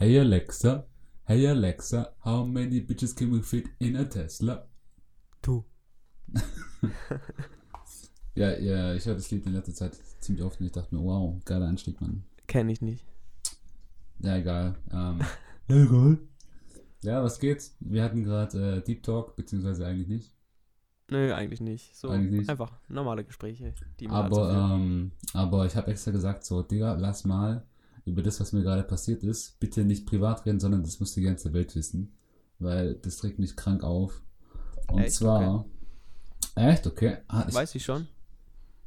Hey Alexa, hey Alexa, how many bitches can we fit in a Tesla? Du. Ja, ja, ich höre das Lied in letzter Zeit ziemlich oft und ich dachte mir, wow, geiler Anstieg, Mann. Kenn ich nicht. Ja, egal. Ähm, egal. Ja, was geht's? Wir hatten gerade äh, Deep Talk, beziehungsweise eigentlich nicht. Nö, eigentlich nicht. So Eigentlich nicht. einfach normale Gespräche, die man Aber, ähm, aber ich habe extra gesagt, so, Digga, lass mal über das, was mir gerade passiert ist, bitte nicht privat reden, sondern das muss die ganze Welt wissen. Weil das regt mich krank auf. Und Echt? zwar. Echt? Okay. Ah, ich Weiß ich schon.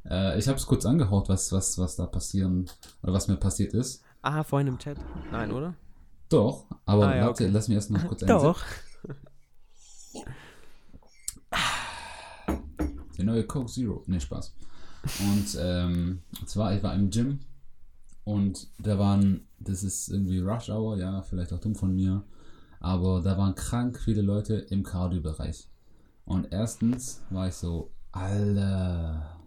äh, ich habe es kurz angehaut, was, was, was da passieren, oder was mir passiert ist. Ah, vorhin im Chat. Nein, oder? Doch, aber Ah, ja, warte, okay. lass mich erst noch kurz einsehen. Doch. Der neue Coke Zero. Ne, Spaß. Und ähm, zwar, ich war im Gym und da waren, das ist irgendwie Rush Hour, ja, vielleicht auch dumm von mir, aber da waren krank viele Leute im Cardio-Bereich. Und erstens war ich so, Alter,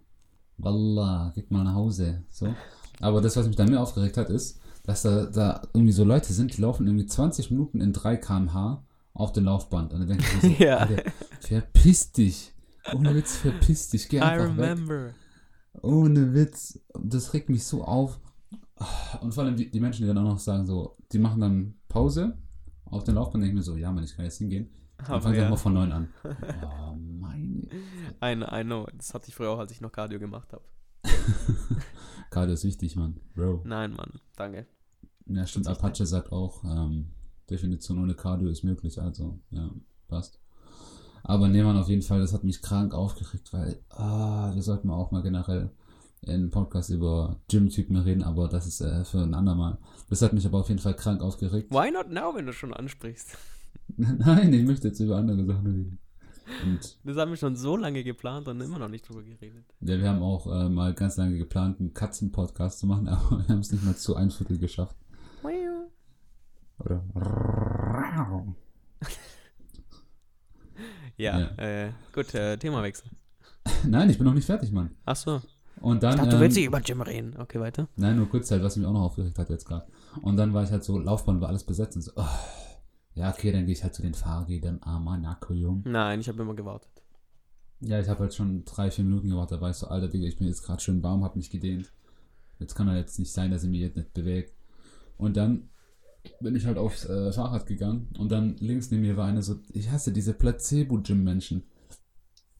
Wallah, geht mal nach Hause. So. Aber das, was mich dann mehr aufgeregt hat, ist, dass da, da irgendwie so Leute sind, die laufen irgendwie 20 Minuten in 3 km/h auf dem Laufband. Und dann denke ich mir so, Ja. Alter, verpiss dich. Ohne Witz, verpiss dich. Geh I einfach weg. remember. Ohne Witz. Das regt mich so auf. Und vor allem die, die Menschen, die dann auch noch sagen, so, die machen dann Pause auf den Laufband, denke ich mir so, ja, Mann, ich kann jetzt hingehen. Dann fangen sie ja. nochmal von neuem an. Oh, meine. I, I know. Das hatte ich früher auch, als ich noch Cardio gemacht habe. Cardio ist wichtig, Mann. Bro. Nein, Mann. Danke. Ja, stimmt. Apache sagt auch, ähm, Definition ohne Cardio ist möglich. Also, ja, passt. Aber nee, Mann, auf jeden Fall, das hat mich krank aufgeregt, weil, ah, wir sollten auch mal generell in einem Podcast über Gym-Typen reden, aber das ist äh, für ein andermal. Das hat mich aber auf jeden Fall krank aufgeregt. Why not now, wenn du schon ansprichst? Nein, ich möchte jetzt über andere Sachen reden. Und Das haben wir schon so lange geplant und immer noch nicht drüber geredet. ja, wir haben auch äh, mal ganz lange geplant, einen Katzen-Podcast zu machen, aber wir haben es nicht mal zu ein Viertel geschafft. Oder? Ja, Ja. Äh, gut, äh, Themawechsel. Nein, ich bin noch nicht fertig, Mann. Ach so. Und Ich dann. dachte, du ähm, willst nicht über Gym reden. Okay, weiter. Nein, nur kurz halt, was mich auch noch aufgeregt hat jetzt gerade. Und dann war ich halt so, Laufbahn war alles besetzt und so, oh, ja, okay, dann gehe ich halt zu den Fahrrädern, armer Nackojung. Nein, ich habe immer gewartet. Ja, ich habe halt schon drei, vier Minuten gewartet, da war ich so, Alter, Digga, ich bin jetzt gerade schön warm, hab mich gedehnt. Jetzt kann er jetzt nicht sein, dass ich mich jetzt nicht bewegt. Und dann bin ich halt aufs äh, Fahrrad gegangen und dann links neben mir war eine so, ich hasse diese Placebo-Gym-Menschen.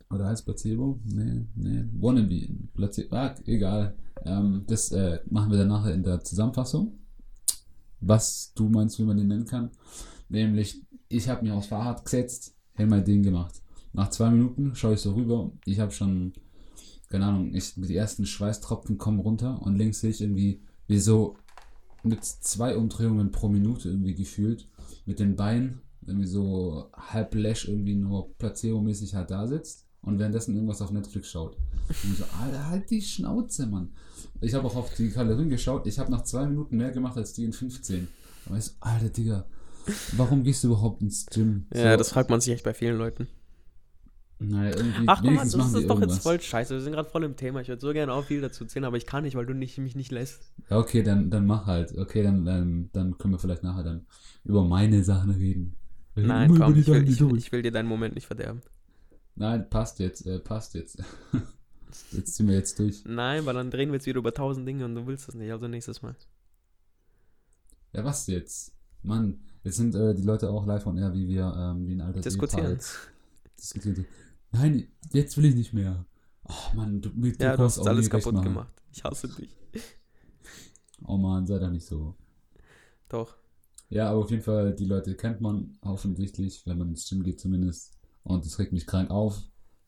Oder heißt Placebo? Nee, nee. Wannabe. Placebo. Ah, egal. Ähm, das äh, machen wir dann nachher in der Zusammenfassung. Was du meinst, wie man den nennen kann. Nämlich, ich habe mich aufs Fahrrad gesetzt, hätte mein Ding gemacht. Nach zwei Minuten schaue ich so rüber. Ich habe schon, keine Ahnung, ich, die ersten Schweißtropfen kommen runter und links sehe ich irgendwie, wie so mit zwei Umdrehungen pro Minute irgendwie gefühlt, mit den Beinen irgendwie so halb läsch irgendwie nur placebo-mäßig halt da sitzt und währenddessen irgendwas auf Netflix schaut. Und ich so, Alter, halt die Schnauze, Mann. Ich habe auch auf die Kalorien geschaut. Ich habe nach zwei Minuten mehr gemacht als die in 15. Aber ich so, Alter, Digga, warum gehst du überhaupt ins Gym? Ja, so, das fragt man sich echt bei vielen Leuten. Naja, irgendwie, Ach komm, wenigstens das ist doch irgendwas. jetzt voll scheiße. Wir sind gerade voll im Thema. Ich würde so gerne auch viel dazu erzählen, aber ich kann nicht, weil du nicht, mich nicht lässt. Ja, okay, dann, dann mach halt. Okay, dann, dann, dann können wir vielleicht nachher dann über meine Sachen reden. Nein, komm, ich will, ich, ich will dir deinen Moment nicht verderben. Nein, passt jetzt, äh, passt jetzt. jetzt ziehen wir jetzt durch. Nein, weil dann drehen wir jetzt wieder über tausend Dinge und du willst das nicht. Also nächstes Mal. Ja, was jetzt? Mann, jetzt sind äh, die Leute auch live on air, wie wir, ähm, wie ein alter Diskutieren. Diskutieren. Nein, jetzt will ich nicht mehr. Ach Mann, du, du Ja, du hast alles kaputt machen. gemacht. Ich hasse dich. Oh Mann, sei doch nicht so. Doch. Ja, aber auf jeden Fall, die Leute kennt man offensichtlich, wenn man ins Gym geht zumindest. Und das regt mich krank auf.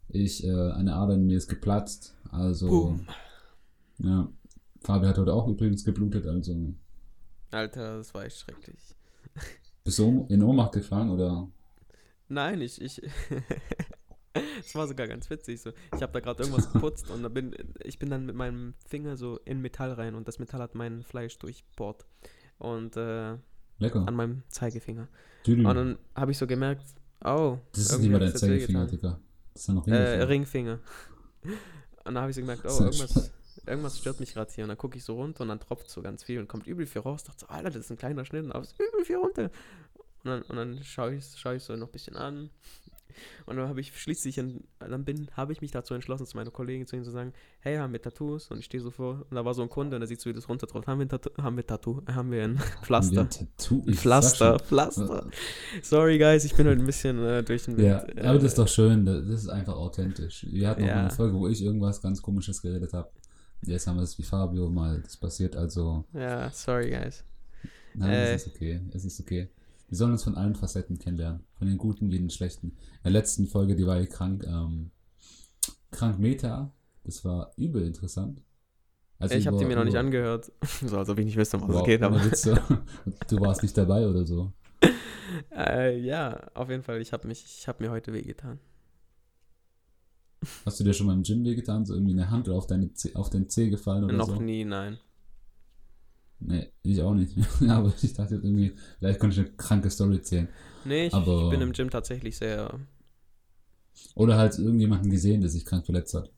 Ich, äh, eine Ader in mir ist geplatzt. Also, Boom. ja. Fabi hat heute auch übrigens geblutet, also. Alter, das war echt schrecklich. Bist du in Ohnmacht gefallen oder? Nein, ich, ich. Es war sogar ganz witzig. So. Ich habe da gerade irgendwas geputzt und da bin ich bin dann mit meinem Finger so in Metall rein und das Metall hat mein Fleisch durchbohrt. Und äh, Lecker. an meinem Zeigefinger. Tüdelü. Und dann habe ich so gemerkt, oh, Das ist nicht mal es jetzt Zeigefinger. Digga. Das ist ja noch Äh, Ringfinger. Ringfinger. Und da habe ich so gemerkt, oh, irgendwas, irgendwas stört mich gerade hier. Und dann gucke ich so runter und dann tropft so ganz viel und kommt übel viel raus. Dachte so, Alter, das ist ein kleiner Schnitt, aber es ist übel viel runter. Und dann, und dann schaue ich, schau ich so noch ein bisschen an. Und dann habe ich schließlich, in, dann bin, habe ich mich dazu entschlossen, zu meiner Kollegin zu ihm zu sagen, hey, haben wir Tattoos? Und ich stehe so vor, und da war so ein Kunde und der sieht so, wie das runtertropft. Haben wir ein Tattoo? Haben wir Tattoo? Haben wir ein Pflaster? Ein Tattoo? Ein Ich Pflaster, Pflaster. Sorry, guys, ich bin halt ein bisschen äh, durch den schon. Ja, Wind. aber das Äh, ist doch schön. Das ist einfach authentisch. Wir hatten noch Ja. eine Folge, wo ich irgendwas ganz Komisches geredet habe. Jetzt haben wir es wie Fabio mal das passiert, also Ja, sorry, guys. nein, Äh. es ist okay. Es ist okay. Wir sollen uns von allen Facetten kennenlernen. Von den guten wie den schlechten. In der letzten Folge, die war ja krank, ähm, krank Meta. Das war übel interessant. Also ich habe die mir noch nicht angehört. so, als ob ich nicht wüsste, um was Wow, es geht, aber. ohne Witz, so. du warst nicht dabei oder so. Äh, ja, auf jeden Fall, ich habe habe mir heute wehgetan. Hast du dir schon mal im Gym wehgetan? So irgendwie eine Hand oder auf, deine auf den Zeh gefallen oder Noch so? nie, nein. Nee, ich auch nicht. aber ich dachte jetzt irgendwie, vielleicht könnte ich eine kranke Story erzählen. Nee, ich, Aber- ich bin im Gym tatsächlich sehr. Oder halt irgendjemanden gesehen, der sich krank verletzt hat.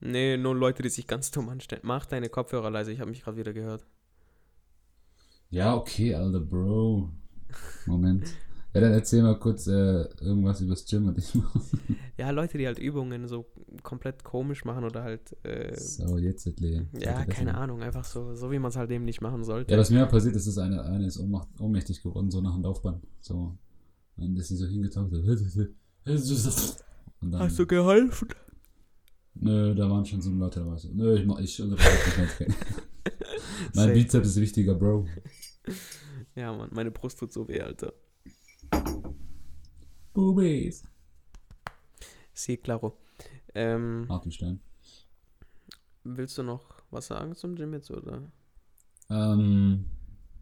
Nee, nur Leute, die sich ganz dumm anstellen. Mach deine Kopfhörer leise, ich habe mich gerade wieder gehört. Ja, okay, Alter, Bro. Moment. Ja, dann erzähl mal kurz äh, irgendwas übers Gym und ich mach. Ja, Leute, die halt Übungen so komplett komisch machen oder halt. Äh, So, jetzt erklären. ja, keine Ahnung, einfach so, so wie man es halt eben nicht machen sollte. Ja, was mir passiert ist, ist eine, eine ist ohnmächtig geworden, so nach dem Laufband. So. Und ist sie so hingetaucht. dann, Hast du geholfen? Nö, da waren schon so Leute dabei. So, nö, ich, mach- ich unterbreche nicht mehr. mein. Bizeps ist wichtiger, Bro. Ja, Mann, meine Brust tut so weh, Alter. Boobies. Sí, claro. Ähm, Hartenstein. willst du noch was sagen zum Gym jetzt, oder? Ähm,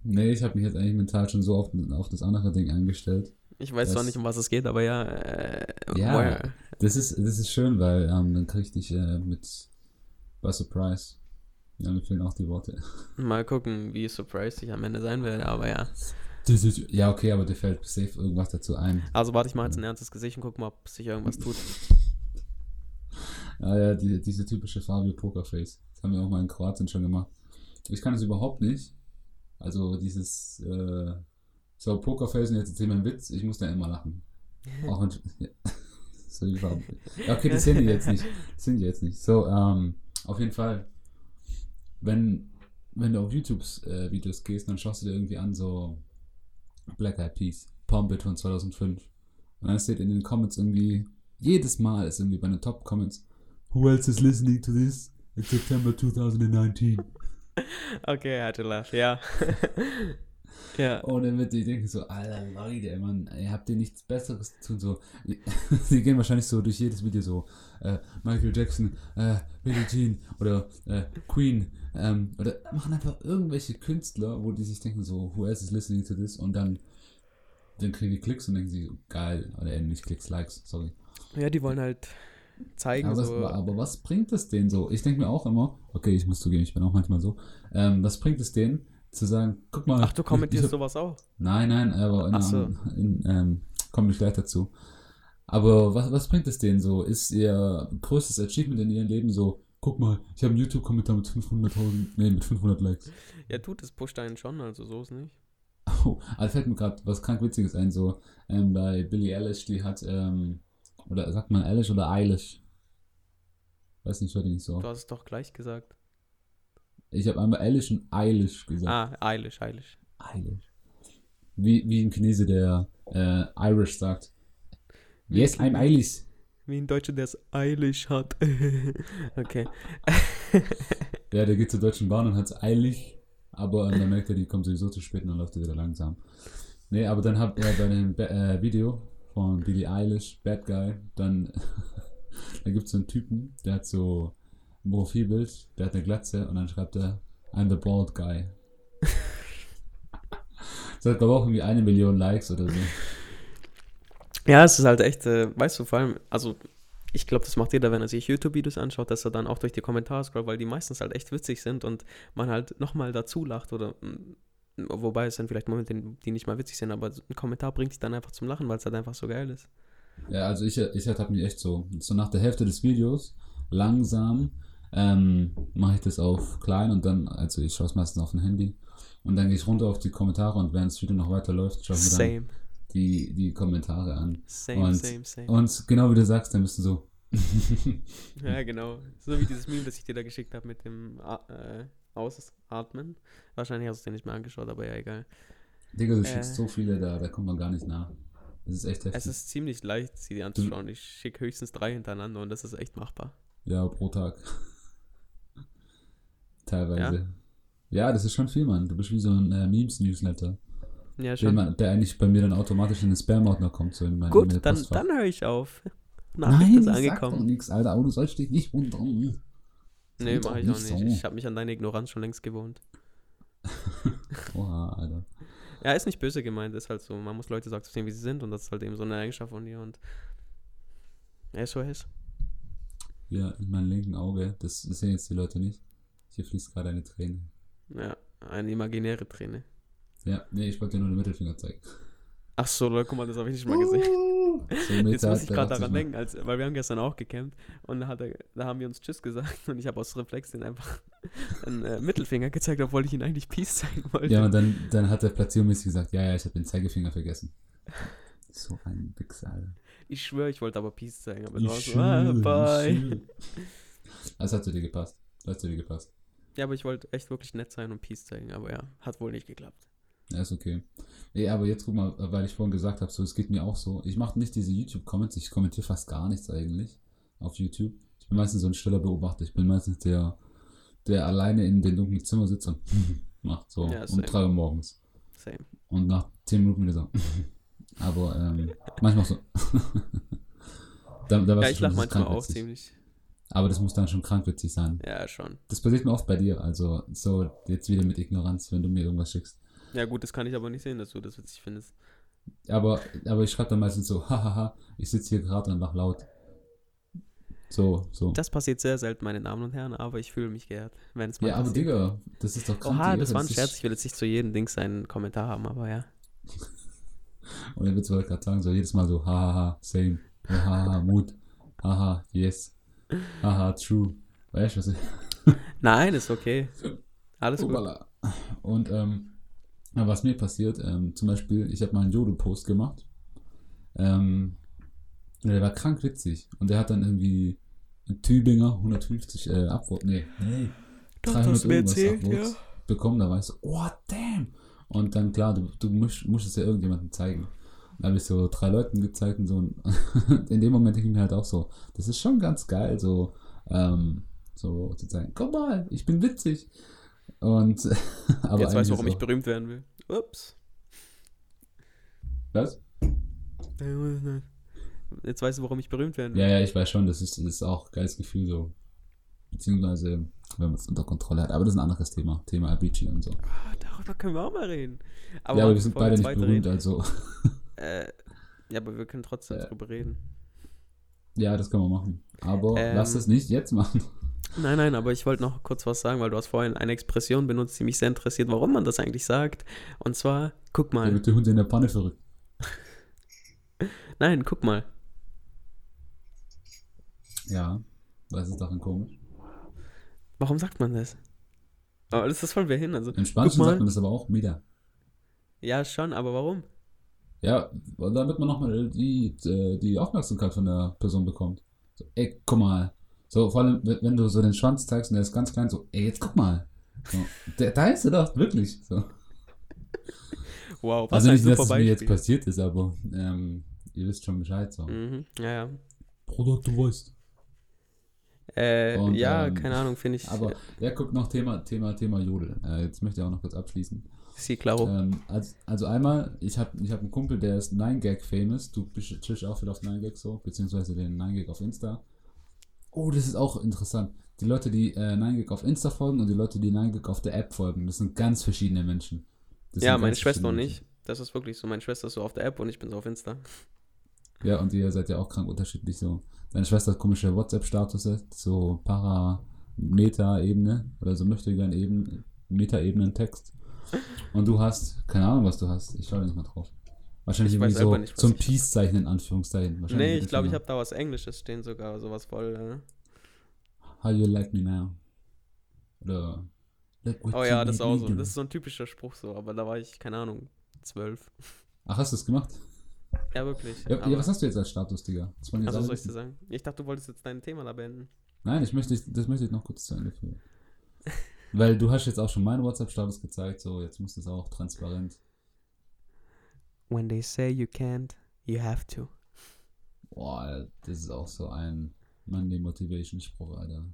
nee, ich habe mich jetzt eigentlich mental schon so auf, auf das andere Ding eingestellt. Ich weiß Das- zwar nicht, um was es geht, aber ja. Äh, Ja. Das ist, das ist schön, weil ähm, dann krieg ich dich äh, mit bei Surprise. Ja, mir fehlen auch die Worte. Mal gucken, wie surprised ich am Ende sein werde, aber ja. Ja, okay, aber dir fällt safe irgendwas dazu ein. Also warte ich mal jetzt ein ernstes Gesicht und guck mal, ob sich irgendwas tut. Ah ja, die, diese typische Fabio Pokerface. Das haben wir auch mal in Kroatien schon gemacht. Ich kann das überhaupt nicht. Also dieses, äh, so Pokerface und jetzt erzähl mir einen Witz, ich muss da immer lachen. Auch wenn, ja. so die. Ja, okay, das sind die jetzt nicht. Das sind die jetzt nicht. So, ähm, auf jeden Fall, wenn, wenn du auf YouTubes äh, Videos gehst, dann schaust du dir irgendwie an, so Black Eyed Peas, Pump It von 2005. Und dann steht in den Comments irgendwie, jedes Mal ist irgendwie bei den Top Comments, Who else is listening to this? It's September 2019. Okay, I had to laugh, ja. ja. Und dann wird die denken so, alter Leute, Mann, ihr habt ihr nichts Besseres zu tun, so. Sie gehen wahrscheinlich so durch jedes Video so, äh, Michael Jackson, äh, Billie Jean oder äh, Queen, ähm, oder machen einfach irgendwelche Künstler, wo die sich denken so, who else is listening to this? Und dann, dann kriegen die Klicks und denken sie, geil, oder eben nicht Klicks, Likes, sorry. Ja, die wollen halt zeigen, Aber, so. was, aber was bringt es denen so? Ich denke mir auch immer, okay, ich muss zugeben, ich bin auch manchmal so, ähm, was bringt es denen, zu sagen, guck mal. Ach, du kommentierst sowas auch? Nein, nein, aber in, so. in, ähm, komme ich gleich dazu. Aber was, was bringt es denen so? Ist ihr größtes Achievement in ihrem Leben so, guck mal, ich habe einen YouTube-Kommentar mit 500.000, nee, mit 500 Likes. Ja, tut es pusht einen schon, also so ist nicht. Oh, also fällt mir gerade was krank Witziges ein, so, ähm, bei Billie Eilish, die hat, ähm, oder sagt man Eilish oder Eilish? Weiß nicht, hört die nicht so. Du hast es doch gleich gesagt. Ich habe einmal Eilish und Eilish gesagt. Ah, Eilish, Eilish. Eilish. Wie, wie ein Chinese, der äh, Irish sagt. Wie Yes, ein I'm Eilish. Wie ein Deutscher, der es Eilish hat. okay. Ja, der geht zur Deutschen Bahn und hat es eilig, aber dann merkt er, die kommt sowieso zu spät und dann läuft er wieder langsam. Nee, aber dann hat er bei dem äh, Video von Billie Eilish, Bad Guy, dann da gibt es so einen Typen, der hat so Profilbild, der hat eine Glatze und dann schreibt er, I'm the bald guy. Das hat glaube ich auch irgendwie eine Million Likes oder so. Ja, es ist halt echt, äh, weißt du, vor allem, also ich glaube, das macht jeder, wenn er sich YouTube-Videos anschaut, dass er dann auch durch die Kommentare scrollt, weil die meistens halt echt witzig sind und man halt nochmal dazu lacht oder mm, wobei es dann vielleicht Momente, die nicht mal witzig sind, aber ein Kommentar bringt dich dann einfach zum Lachen, weil es halt einfach so geil ist. Ja, also ich, ich ertappe mich echt so. So nach der Hälfte des Videos langsam ähm, mache ich das auf klein und dann, also ich schaue es meistens auf dem Handy und dann gehe ich runter auf die Kommentare und während das Video noch weiterläuft, schaue ich mir dann die, die Kommentare an. Same, und, same, same. Und genau wie du sagst, dann bist du so. Ja, genau. So wie dieses Meme, das ich dir da geschickt habe mit dem äh, Ausatmen. Wahrscheinlich hast du es dir nicht mehr angeschaut, aber ja, egal. Digga, du Äh. schickst so viele, da, da kommt man gar nicht nach. Das ist echt heftig. Es ist ziemlich leicht, sie dir anzuschauen. Ich schicke höchstens drei hintereinander und das ist echt machbar. Ja, pro Tag. Teilweise. Ja? das ist schon viel, Mann. Du bist wie so ein äh, Memes-Newsletter, Ja, der, schon. man- der eigentlich bei mir dann automatisch in den Spam-Ordner kommt. So in mein Gut, dann, dann höre ich auf. Nachricht Nein, ist sag doch angekommen. nichts, Alter. Aber du sollst dich nicht wundern. Nee, mache ich auch nicht nicht. so. Ich habe mich an deine Ignoranz schon längst gewohnt. Oha, Alter. Ja, ist nicht böse gemeint, ist halt so. Man muss Leute so akzeptieren, wie sie sind und das ist halt eben so eine Eigenschaft von dir und SOS. Ja, in meinem linken Auge. Das sehen jetzt die Leute nicht. Hier fließt gerade eine Träne. Ja, eine imaginäre Träne. Ja, nee, ich wollte dir nur den Mittelfinger zeigen. Ach so, Leute, guck mal, das habe ich nicht mal gesehen. So, Jetzt muss ich gerade daran denken, als, weil wir haben gestern auch gecampt und da, er, da haben wir uns Tschüss gesagt und ich habe aus Reflex den einfach einen äh, Mittelfinger gezeigt, obwohl ich ihn eigentlich Peace zeigen wollte. Ja, und dann, dann hat der platziermäßig gesagt, ja, ja, ich habe den Zeigefinger vergessen. So ein Wichser. Ich schwöre, ich wollte aber Peace zeigen, aber Ich war so, ah, bye. Das hat zu dir gepasst. Das hat zu dir gepasst. Ja, aber ich wollte echt wirklich nett sein und Peace zeigen, aber ja, hat wohl nicht geklappt. Ja, ist okay. Nee, aber jetzt guck mal, weil ich vorhin gesagt habe, so, es geht mir auch so. Ich mache nicht diese YouTube-Comments, ich kommentiere fast gar nichts eigentlich auf YouTube. Ich bin meistens so ein stiller Beobachter. Ich bin meistens der, der alleine in dem dunklen Zimmer sitzt und macht so Ja, um same. 3 Uhr morgens. Same. Und nach 10 Minuten wieder so. aber ähm, manchmal so. da, da Ja, ich schon, lach das ist manchmal auch ziemlich. Aber das muss dann schon krankwitzig sein. Ja, schon. Das passiert mir oft bei dir. Also so jetzt wieder mit Ignoranz, wenn du mir irgendwas schickst. Ja, gut, das kann ich aber nicht sehen, dass du das witzig findest. Aber, aber ich schreibe dann meistens so, hahaha, ich sitze hier gerade und lach laut. So, so. Das passiert sehr selten, meine Damen und Herren, aber ich fühle mich geehrt, wenn es mal ja, aber passiert. Digga, das ist doch krank. Oha, das war ein Scherz. Ich will jetzt nicht zu jedem Ding seinen Kommentar haben, aber ja. Und dann wird es gerade sagen, so jedes Mal so, hahaha, same. Haha, Mut. Haha, yes. Haha, true. Weißt du, was ich. Nein, ist okay. Alles gut. Obala. Und ähm, ja, was mir passiert, ähm, zum Beispiel, ich habe mal einen Jodel-Post gemacht. Ähm, der war krank witzig. Und der hat dann irgendwie in Tübinger 150 äh, Upvotes, nee, nee, Doch, 300 hast du mir irgendwas erzählt, Upvotes bekommen. Da war ich so, oh damn. Und dann klar, du, du musst, musst es ja irgendjemandem zeigen. Da habe ich so drei Leuten gezeigt und so. Und in dem Moment denke ich mir halt auch so, das ist schon ganz geil, so, ähm, so zu zeigen, komm mal, ich bin witzig. Und aber Jetzt du, warum ist ich berühmt werden will. Ups. Was? Jetzt weißt du, warum ich berühmt werden will. Ja, ja, ich weiß schon, das ist, das ist auch ein geiles Gefühl so. Beziehungsweise, wenn man es unter Kontrolle hat. Aber das ist ein anderes Thema. Thema Avicii und so. Ah, darüber können wir auch mal reden. Aber, ja, aber wir sind beide nicht berühmt, reden. also. Äh, ja, aber wir können trotzdem Äh. drüber reden. Ja, das können wir machen. Aber Ähm, lass es nicht jetzt machen. Nein, nein, aber ich wollte noch kurz was sagen, weil du hast vorhin eine Expression benutzt, die mich sehr interessiert, warum man das eigentlich sagt. Und zwar, guck Der mal. wird der Hund in der Panne verrückt. Nein, guck mal. Ja, das ist ein komisch. Warum sagt man das? Aber das ist voll hin. Also, Im Spanischen sagt man das aber auch wieder. ja, schon, aber warum? Ja, damit man nochmal die, äh, die Aufmerksamkeit von der Person bekommt. So, ey, guck mal. So, vor allem, wenn du so den Schwanz zeigst und der ist ganz klein, so, ey, jetzt guck mal. So, der, da ist er doch, wirklich. So. Wow, was Also nicht, dass es mir jetzt passiert ist, aber ähm, ihr wisst schon Bescheid. So. Mhm, ja, ja. Bruder, du weißt. Äh, Und, ja, ähm, keine Ahnung, finde ich. Aber, ja, guck noch Thema, Thema, Thema Jodel. Äh, jetzt möchte ich auch noch kurz abschließen. Sie, klaro. Ähm, also, also einmal, ich habe ich hab einen Kumpel, der ist 9gag famous. Du bist chillst auch viel auf 9gag so, beziehungsweise den 9gag auf Insta. Oh, das ist auch interessant. Die Leute, die äh, 9gag auf Insta folgen und die Leute, die 9gag auf der App folgen, das sind ganz verschiedene Menschen. Das ja, meine Schwester und ich. Das ist wirklich so. Meine Schwester ist so auf der App und ich bin so auf Insta. Ja, und ihr seid ja auch krank unterschiedlich so. Deine Schwester hat komische WhatsApp-Status, so Parameter-Ebene oder so möchte gerne eben Meta-Ebenen-Text. Und du hast, keine Ahnung, was du hast. Ich schaue nicht mal drauf. Wahrscheinlich Ich irgendwie so nicht, zum. Peace-Zeichen in Anführungszeichen. Nee, ich glaube, ich habe da was Englisches stehen sogar, sowas voll. Äh, how you like me now. Oder Oh ja, das ist auch so. Das ist so ein typischer Spruch so, aber da war ich, keine Ahnung, zwölf. Ach, hast du es gemacht? Ja, wirklich. Ja, ja, was hast du jetzt als Status, Digga? Also soll ich dir sagen? Ich dachte, du wolltest jetzt dein Thema da beenden. Nein, ich möchte, das möchte ich noch kurz zu Ende führen. Weil du hast jetzt auch schon meinen WhatsApp-Status gezeigt, so jetzt muss das auch transparent. When they say you can't, you have to. Boah, das ist auch so ein Monday Motivation Spruch, Alter.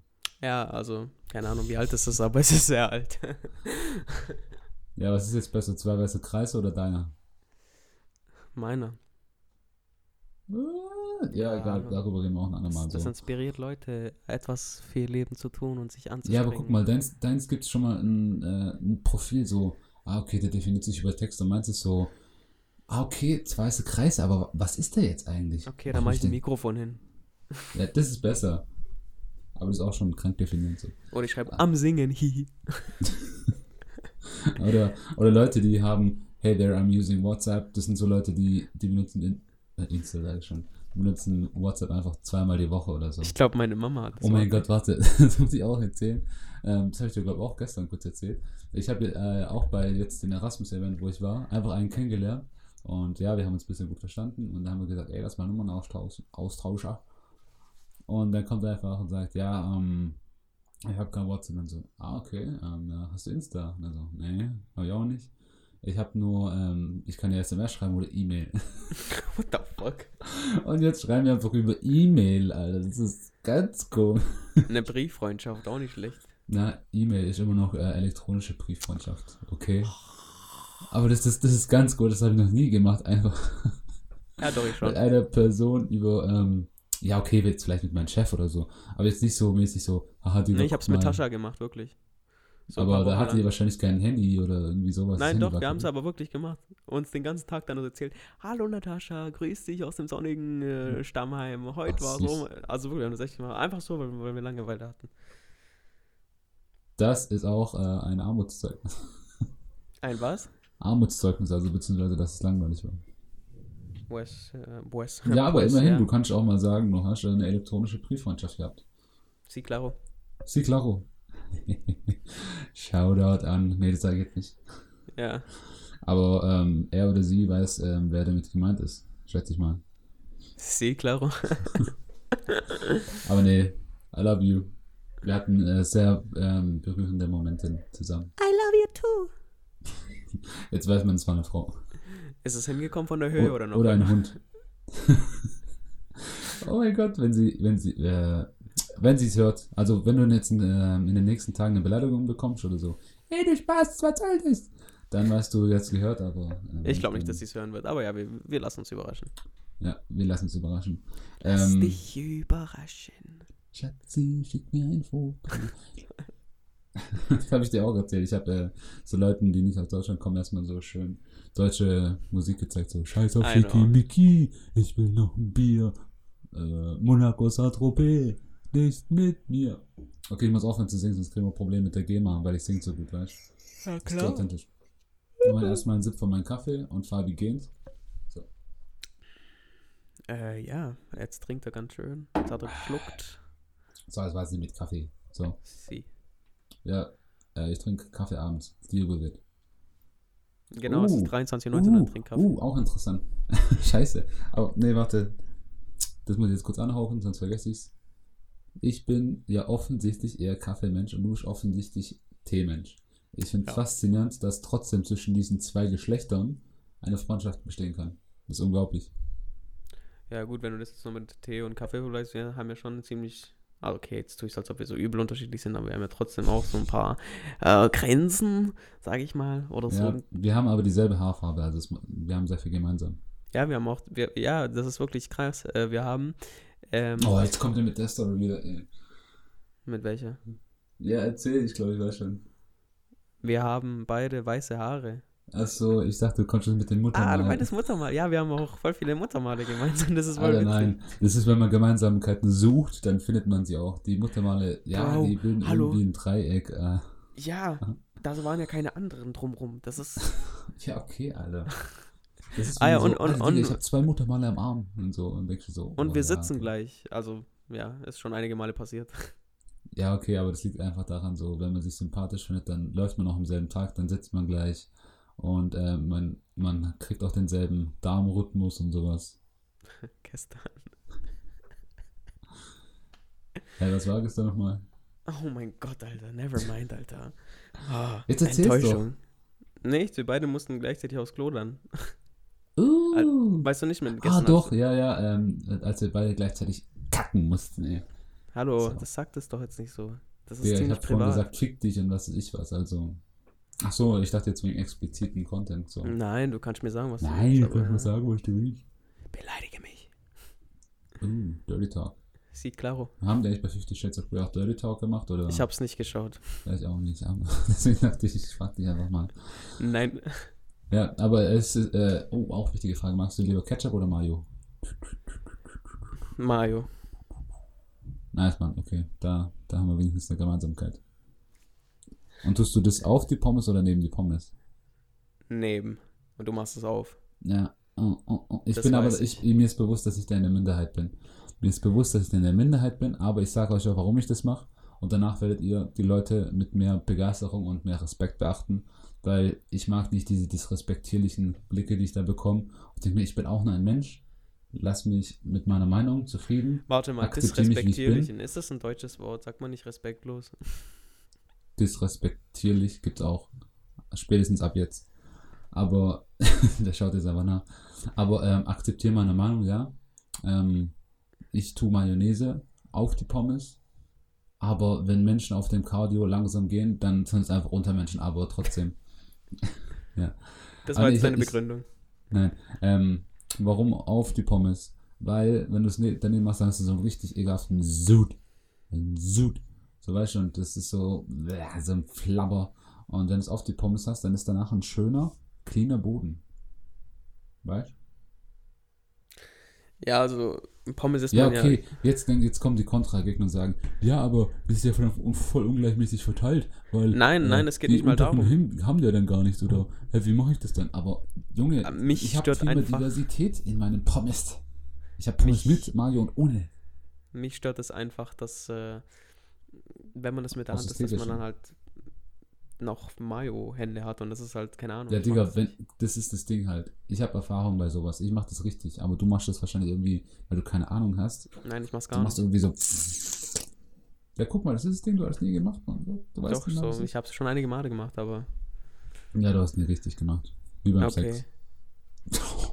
Ja, also, keine Ahnung, wie alt ist das, aber es ist sehr alt. Ja, was ist jetzt besser, zwei weiße Kreise oder deiner? Meiner. Ja, Ja, egal, aber- darüber reden wir auch ein andermal Das, das so. inspiriert Leute, etwas für ihr Leben zu tun und sich Ja, anzustrengen. aber guck mal, deins, deins gibt es schon mal ein, äh, ein Profil so, ah, okay, der definiert sich über Text und meins ist so, ah, okay, zwei weiße Kreise, aber was ist der jetzt eigentlich? Okay, dann mach ich ein Mikrofon hin. Ja, das ist besser. Aber das ist auch schon krank definiert so. Oder ich schreibe am Singen, hihi. Oder, oder Leute, die haben, hey there, I'm using WhatsApp. Das sind so Leute, die, die benutzen Insta, sag ich schon, benutzen WhatsApp einfach zweimal die Woche oder so. Ich glaube, meine Mama hat das. Oh mein. Gott, warte, das muss ich auch erzählen. Ähm, das habe ich dir, glaube ich, auch gestern kurz erzählt. Ich habe äh, auch bei jetzt dem Erasmus-Event, wo ich war, einfach einen kennengelernt. Und ja, wir haben uns ein bisschen gut verstanden. Und dann haben wir gesagt, ey, lass mal Nummern austauschen. Austauscher. Und dann kommt er einfach und sagt, ja, ähm, ich habe kein WhatsApp. Und so, ah, okay, ähm, ja, hast du Insta? Und dann so, nee, habe ich auch nicht. Ich habe nur, ähm, ich kann ja SMS schreiben oder E-Mail. What the fuck? Und jetzt schreiben wir einfach über E-Mail, Alter. Das ist ganz komisch. Eine Brieffreundschaft, auch nicht schlecht. Na, E-Mail ist immer noch äh, elektronische Brieffreundschaft. Okay. Aber das, das, das ist ganz gut, das habe ich noch nie gemacht. Einfach Ja, doch, ich mit schon. einer Person über, ähm, ja, okay, jetzt vielleicht mit meinem Chef oder so. Aber jetzt nicht so mäßig so, haha, die Nee, ich hab's mit mal. Tascha gemacht, wirklich. So aber da Wochen hatte ihr wahrscheinlich kein Handy oder irgendwie sowas. Nein, doch, wir haben es aber wirklich gemacht. Uns den ganzen Tag dann erzählt, hallo Natascha, grüß dich aus dem sonnigen äh, Stammheim. Heute Ach, war süß. so. Also wirklich, wir haben das echt gemacht. Einfach so, weil, weil wir Langeweile hatten. Das ist auch äh, ein Armutszeugnis. Ein was? Armutszeugnis, also beziehungsweise, dass es langweilig war. Wes, äh, Wes. Ja, aber Wes, immerhin, ja. du kannst auch mal sagen, du hast eine elektronische Brieffreundschaft gehabt. Sí, claro. Sí, claro. Shoutout an. Nee, das sage ich jetzt nicht. Ja. Aber ähm, er oder sie weiß, ähm, wer damit gemeint ist. Schätze ich mal. Sí, claro. Aber nee, I love you. Wir hatten äh, sehr ähm, berührende Momente zusammen. I love you too. Jetzt weiß man, es war eine Frau. Ist es hingekommen von der Höhe O- oder noch? oder ein Hund. oh mein Gott, wenn sie, wenn sie, äh, wenn sie es hört. Also wenn du jetzt in, ähm, in den nächsten Tagen eine Beleidigung bekommst oder so. Hey, du Spaß, was soll das? Dann weißt du, jetzt gehört, aber. ähm, Ich glaube nicht, dass sie es hören wird, aber ja, wir, wir lassen uns überraschen. Ja, wir lassen uns überraschen. Lass Ähm, dich überraschen. Schatzi, schick mir ein Foto. das habe ich dir auch erzählt. Ich habe äh, so Leuten, die nicht aus Deutschland kommen, erstmal so schön deutsche Musik gezeigt. So, scheiß auf. Schickimicki, ich will noch ein Bier. Äh, Monaco Saint-Tropez, nicht mit mir. Okay, ich muss aufhören zu singen, sonst kriegen wir Probleme mit der GEMA, weil ich singe so gut, weißt du? Ja, Das ist authentisch. Wir machen erstmal einen Sip von meinem Kaffee und Fabi geht. Äh, ja, jetzt trinkt er ganz schön. Jetzt hat er geschluckt. So, das war sie mit Kaffee. So, Sie. ja, äh, ich trinke Kaffee abends. Deal with it. Genau, es ist Uh, 23.19 Uhr, Uh, trink Kaffee. uh, auch interessant. Scheiße. Aber nee, warte. Das muss ich jetzt kurz anhauchen, sonst vergesse ich's. Ich bin ja offensichtlich eher Kaffeemensch und du bist offensichtlich Teemensch. Ich finde Ja. faszinierend, dass trotzdem zwischen diesen zwei Geschlechtern eine Freundschaft bestehen kann. Das ist unglaublich. Ja, gut, wenn du das jetzt noch mit Tee und Kaffee vergleichst, wir haben ja schon ziemlich. Ah, okay, jetzt tue ich es, als ob wir so übel unterschiedlich sind, aber wir haben ja trotzdem auch so ein paar äh, Grenzen, sage ich mal. Oder so. Ja, wir haben aber dieselbe Haarfarbe, also es, wir haben sehr viel gemeinsam. Ja, wir haben auch. Wir, ja, das ist wirklich krass. Äh, wir haben. Ähm, Oh, jetzt kommt er mit der Story wieder. Ey. Mit welcher? Ja, erzähl, ich glaube, ich weiß schon. Wir haben beide weiße Haare. Achso, ich dachte, du kommst schon mit den Muttern. Ah, du meintest Muttermal. Ja, wir haben auch voll viele Muttermale gemeinsam. Das ist voll Alter, nein. Das ist, wenn man Gemeinsamkeiten sucht, dann findet man sie auch. Die Muttermale, ja, Bro, die bilden hallo. irgendwie ein Dreieck. Äh, Ja, da waren ja keine anderen drumrum. Das ist. ja, okay, Alter. Ah ja, und- so, und- Alter, und- Digga, ich habe zwei Muttermale am Arm und so und denkst du so. Und oh, wir ja, sitzen okay. gleich. Also, ja, ist schon einige Male passiert. Ja, okay, aber das liegt einfach daran, so, wenn man sich sympathisch findet, dann läuft man auch am selben Tag, dann sitzt man gleich und äh, man, man kriegt auch denselben Darmrhythmus und sowas. Gestern. Ja, was war gestern nochmal? Oh mein Gott, Alter. Never mind, Alter. Ah, Jetzt erzähl's Enttäuschung. Nichts, wir beide mussten gleichzeitig aufs Klo dann. Uh. Weißt du nicht mehr? Ah, doch, ja, ja, ähm, als wir beide gleichzeitig kacken mussten, ey. Hallo, So. das sagt es doch jetzt nicht so. Das ist Ja, ich ziemlich hab vorhin privat. gesagt, fick dich und was weiß ich was, also. Ach so, ich dachte jetzt wegen expliziten Content, so. Nein, du kannst mir sagen, was Nein, du ich kann nur sagen, wo ich will. Beleidige mich. Uh, Dirty Talk. Sieht klaro. Haben die eigentlich bei 50 Shades of Grey auch Dirty Talk gemacht, oder? Ich hab's nicht geschaut. Vielleicht auch nicht, deswegen dachte ich, ich frag dich einfach mal. Nein, Ja, aber es ist, äh, oh, auch wichtige Frage, magst du lieber Ketchup oder Mayo? Mario. Nice, Mann, okay, da, da haben wir wenigstens eine Gemeinsamkeit. Und tust du das auf die Pommes oder neben die Pommes? Neben. Und du machst es auf. Ja, oh, oh, oh. ich Das bin aber, weiß ich, mir ist bewusst, dass ich da in der Minderheit bin. Mir ist bewusst, dass ich da in der Minderheit bin, aber ich sage euch auch, warum ich das mache. Und danach werdet ihr die Leute mit mehr Begeisterung und mehr Respekt beachten, weil ich mag nicht diese disrespektierlichen Blicke, die ich da bekomme. Und denke mir, ich bin auch nur ein Mensch. Lass mich mit meiner Meinung zufrieden. Warte mal, Akzeptier mich, disrespektierlich. Ist das ein deutsches Wort? Sagt man nicht respektlos? Disrespektierlich gibt es auch. Spätestens ab jetzt. Aber, der schaut jetzt einfach nach. Aber ähm, akzeptiere meine Meinung, ja. Ähm, ich tue Mayonnaise auf die Pommes. Aber wenn Menschen auf dem Cardio langsam gehen, dann sind es einfach Untermenschen, aber trotzdem. Das Aber war jetzt ich- deine Begründung. Nein. Ähm, warum auf die Pommes? Weil, wenn du es ne daneben machst, dann hast du so einen richtig ekelhaften Sud. Ein Sud. So weißt du, und das ist so, so ein Flabber. Und wenn du es auf die Pommes hast, dann ist danach ein schöner, cleaner Boden. Weißt Ja, also Pommes ist Ja, man okay, jetzt, denk- jetzt kommen die Kontragegner und sagen, ja, aber das ist ja voll, voll ungleichmäßig verteilt, weil... Nein, nein, es geht die nicht mal darum. Hin- haben ja dann gar nichts, oder? Hä, wie mache ich das dann? Aber, Junge, Ja, mich ich habe viel mehr Diversität in meinem Pommes. Ich habe Pommes Mich- mit Mayo und ohne. ja, mich stört es einfach, dass äh, wenn man das mit der Hand ist, dass man dann halt noch Mayo-Hände hat und das ist halt, keine Ahnung. Ja, Digga, das wenn, das ist das Ding halt. Ich habe Erfahrung bei sowas. Ich mache das richtig, aber du machst das wahrscheinlich irgendwie, weil du keine Ahnung hast. Nein, ich mach's Du gar machst nicht. irgendwie so. Ja, guck mal, das ist das Ding, du hast nie gemacht, Mann. Du weißt Doch, genau, so, ich- ich hab's schon einige Male gemacht, aber Ja, du hast nie richtig gemacht. Wie beim okay. Sex.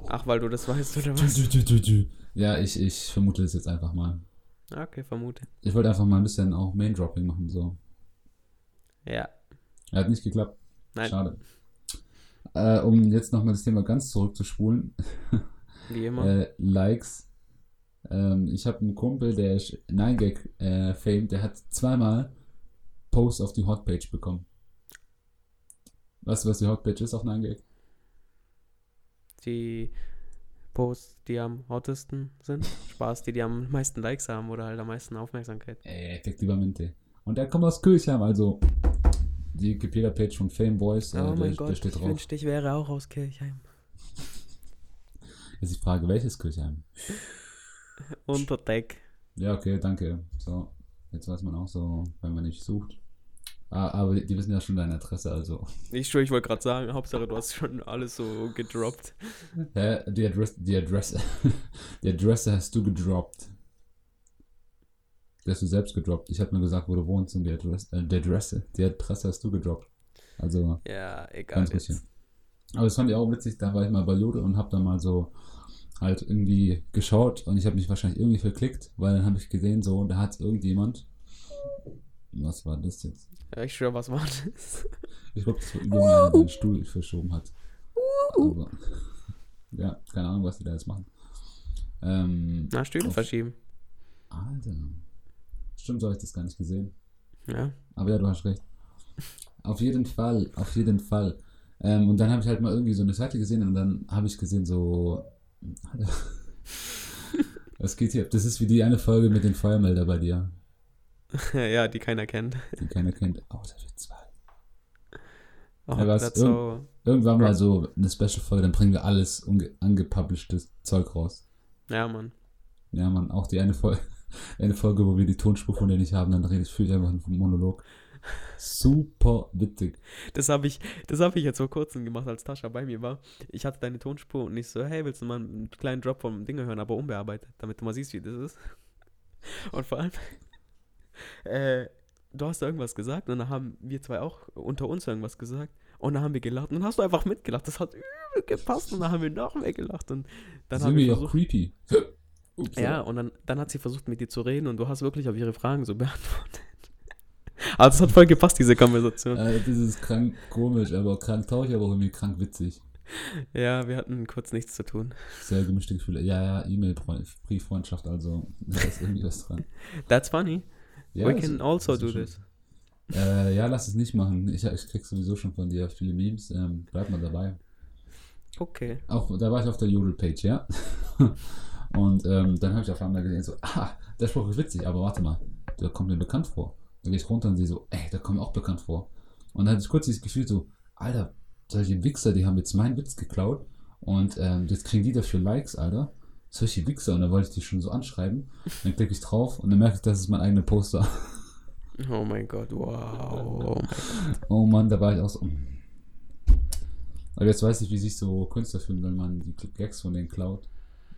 Ach, weil du das weißt, oder was? Ja, ich, ich vermute das jetzt einfach mal. Okay, vermute. Ich wollte einfach mal ein bisschen auch Main-Dropping machen, so. Ja. Hat nicht geklappt. Nein, Schade. Äh, um jetzt nochmal das Thema ganz zurückzuspulen. wie immer. äh, Likes. Ähm, ich habe einen Kumpel, der ist 9gag äh, Fame, der hat zweimal Posts auf die Hotpage bekommen. Weißt du, was die Hotpage ist auf 9gag? die Posts, die am hottesten sind. Spaß, die, die am meisten Likes haben oder halt am meisten Aufmerksamkeit. Äh, effektivamente. Und der kommt aus Kirchheim, also die Wikipedia-Page von Fame Boys, äh, oh der, mein der Gott, steht ich drauf. wünschte, ich wäre auch aus Kirchheim. Jetzt die Frage, welches Kirchheim? Unterdeck. Ja, okay, danke. So, jetzt weiß man auch so, wenn man nicht sucht. Ah, aber die wissen ja schon deine Adresse, also. Ich schwöre, ich wollte gerade sagen, Hauptsache du hast schon alles so gedroppt. Hä? Die Adresse, die Adresse, die Adresse hast du gedroppt. Die hast du selbst gedroppt. Ich habe nur gesagt, wo du wohnst und die Adresse, äh, die Adresse, die Adresse hast du gedroppt. Also, Ja, egal. ganz Jetzt. bisschen. Aber das fand ich auch witzig, da war ich mal bei Jode und habe dann mal so halt irgendwie geschaut und ich habe mich wahrscheinlich irgendwie verklickt, weil dann habe ich gesehen, so, da hat irgendjemand, was war das jetzt? Ja, ich schwöre, was war das? Ich glaube, das war der den Stuhl verschoben hat. Aber, ja, keine Ahnung, was die da jetzt machen. Ähm, Na, Stühle Auf- verschieben. Alter. Stimmt, so habe ich das gar nicht gesehen. Ja. Aber ja, du hast recht. Auf jeden Fall, auf jeden Fall. Ähm, und dann habe ich halt mal irgendwie so eine Seite gesehen und dann habe ich gesehen, so. Was geht hier? Das ist wie die eine Folge mit den Feuermelder bei dir, ja, die keiner kennt. die keiner kennt. Außer wir zwei. Oh, Ja, was? so. Irgendwann mal so eine Special-Folge, dann bringen wir alles angepublishtes Zeug raus. Ja, Mann. Ja, man, auch die eine Folge. Eine Folge, wo wir die Tonspur von der nicht haben, dann rede ich für einfach einen Monolog. Super witzig. Das habe ich, das habe ich jetzt vor kurzem gemacht, als Tascha bei mir war. Ich hatte deine Tonspur und ich so, hey, willst du mal einen kleinen Drop vom Ding hören, aber unbearbeitet, damit du mal siehst, wie das ist. Und vor allem, äh, du hast da irgendwas gesagt und dann haben wir zwei auch unter uns irgendwas gesagt und dann haben wir gelacht und dann hast du einfach mitgelacht. Das hat übel gepasst und dann haben wir noch mehr gelacht und dann Das ist haben wir irgendwie auch versucht, creepy. Ups, ja, und dann, dann hat sie versucht mit dir zu reden und du hast wirklich auf ihre Fragen so beantwortet. Aber das hat voll gepasst, diese Konversation. Äh, das ist krank komisch, aber krank traurig, aber auch irgendwie krank witzig. Ja, wir hatten kurz nichts zu tun. Sehr gemischte Gefühle. Ja, ja, E-Mail-Brieffreundschaft, also da ist irgendwie was dran. That's funny. Ja, We can also do this. Äh, ja, lass es nicht machen. Ich, ich krieg sowieso schon von dir viele Memes. Ähm, bleib mal dabei. Okay. Auch, da war ich auf der Jodel-Page, ja. Und ähm, dann habe ich auf einmal gesehen, so, ah, der Spruch ist witzig, aber warte mal, der kommt mir bekannt vor. Dann gehe ich runter und sehe so, ey, der kommt mir auch bekannt vor. Und dann hatte ich kurz dieses Gefühl so, Alter, solche Wichser, die haben jetzt meinen Witz geklaut und ähm, jetzt kriegen die dafür Likes, Alter. Solche Wichser, und dann wollte ich die schon so anschreiben. Dann klicke ich drauf und dann merke ich, das ist mein eigener Poster. Oh mein Gott, wow. Oh Mann, da war ich auch so. mm. Aber jetzt weiß ich, wie sich so Künstler fühlen, wenn man die Gags von denen klaut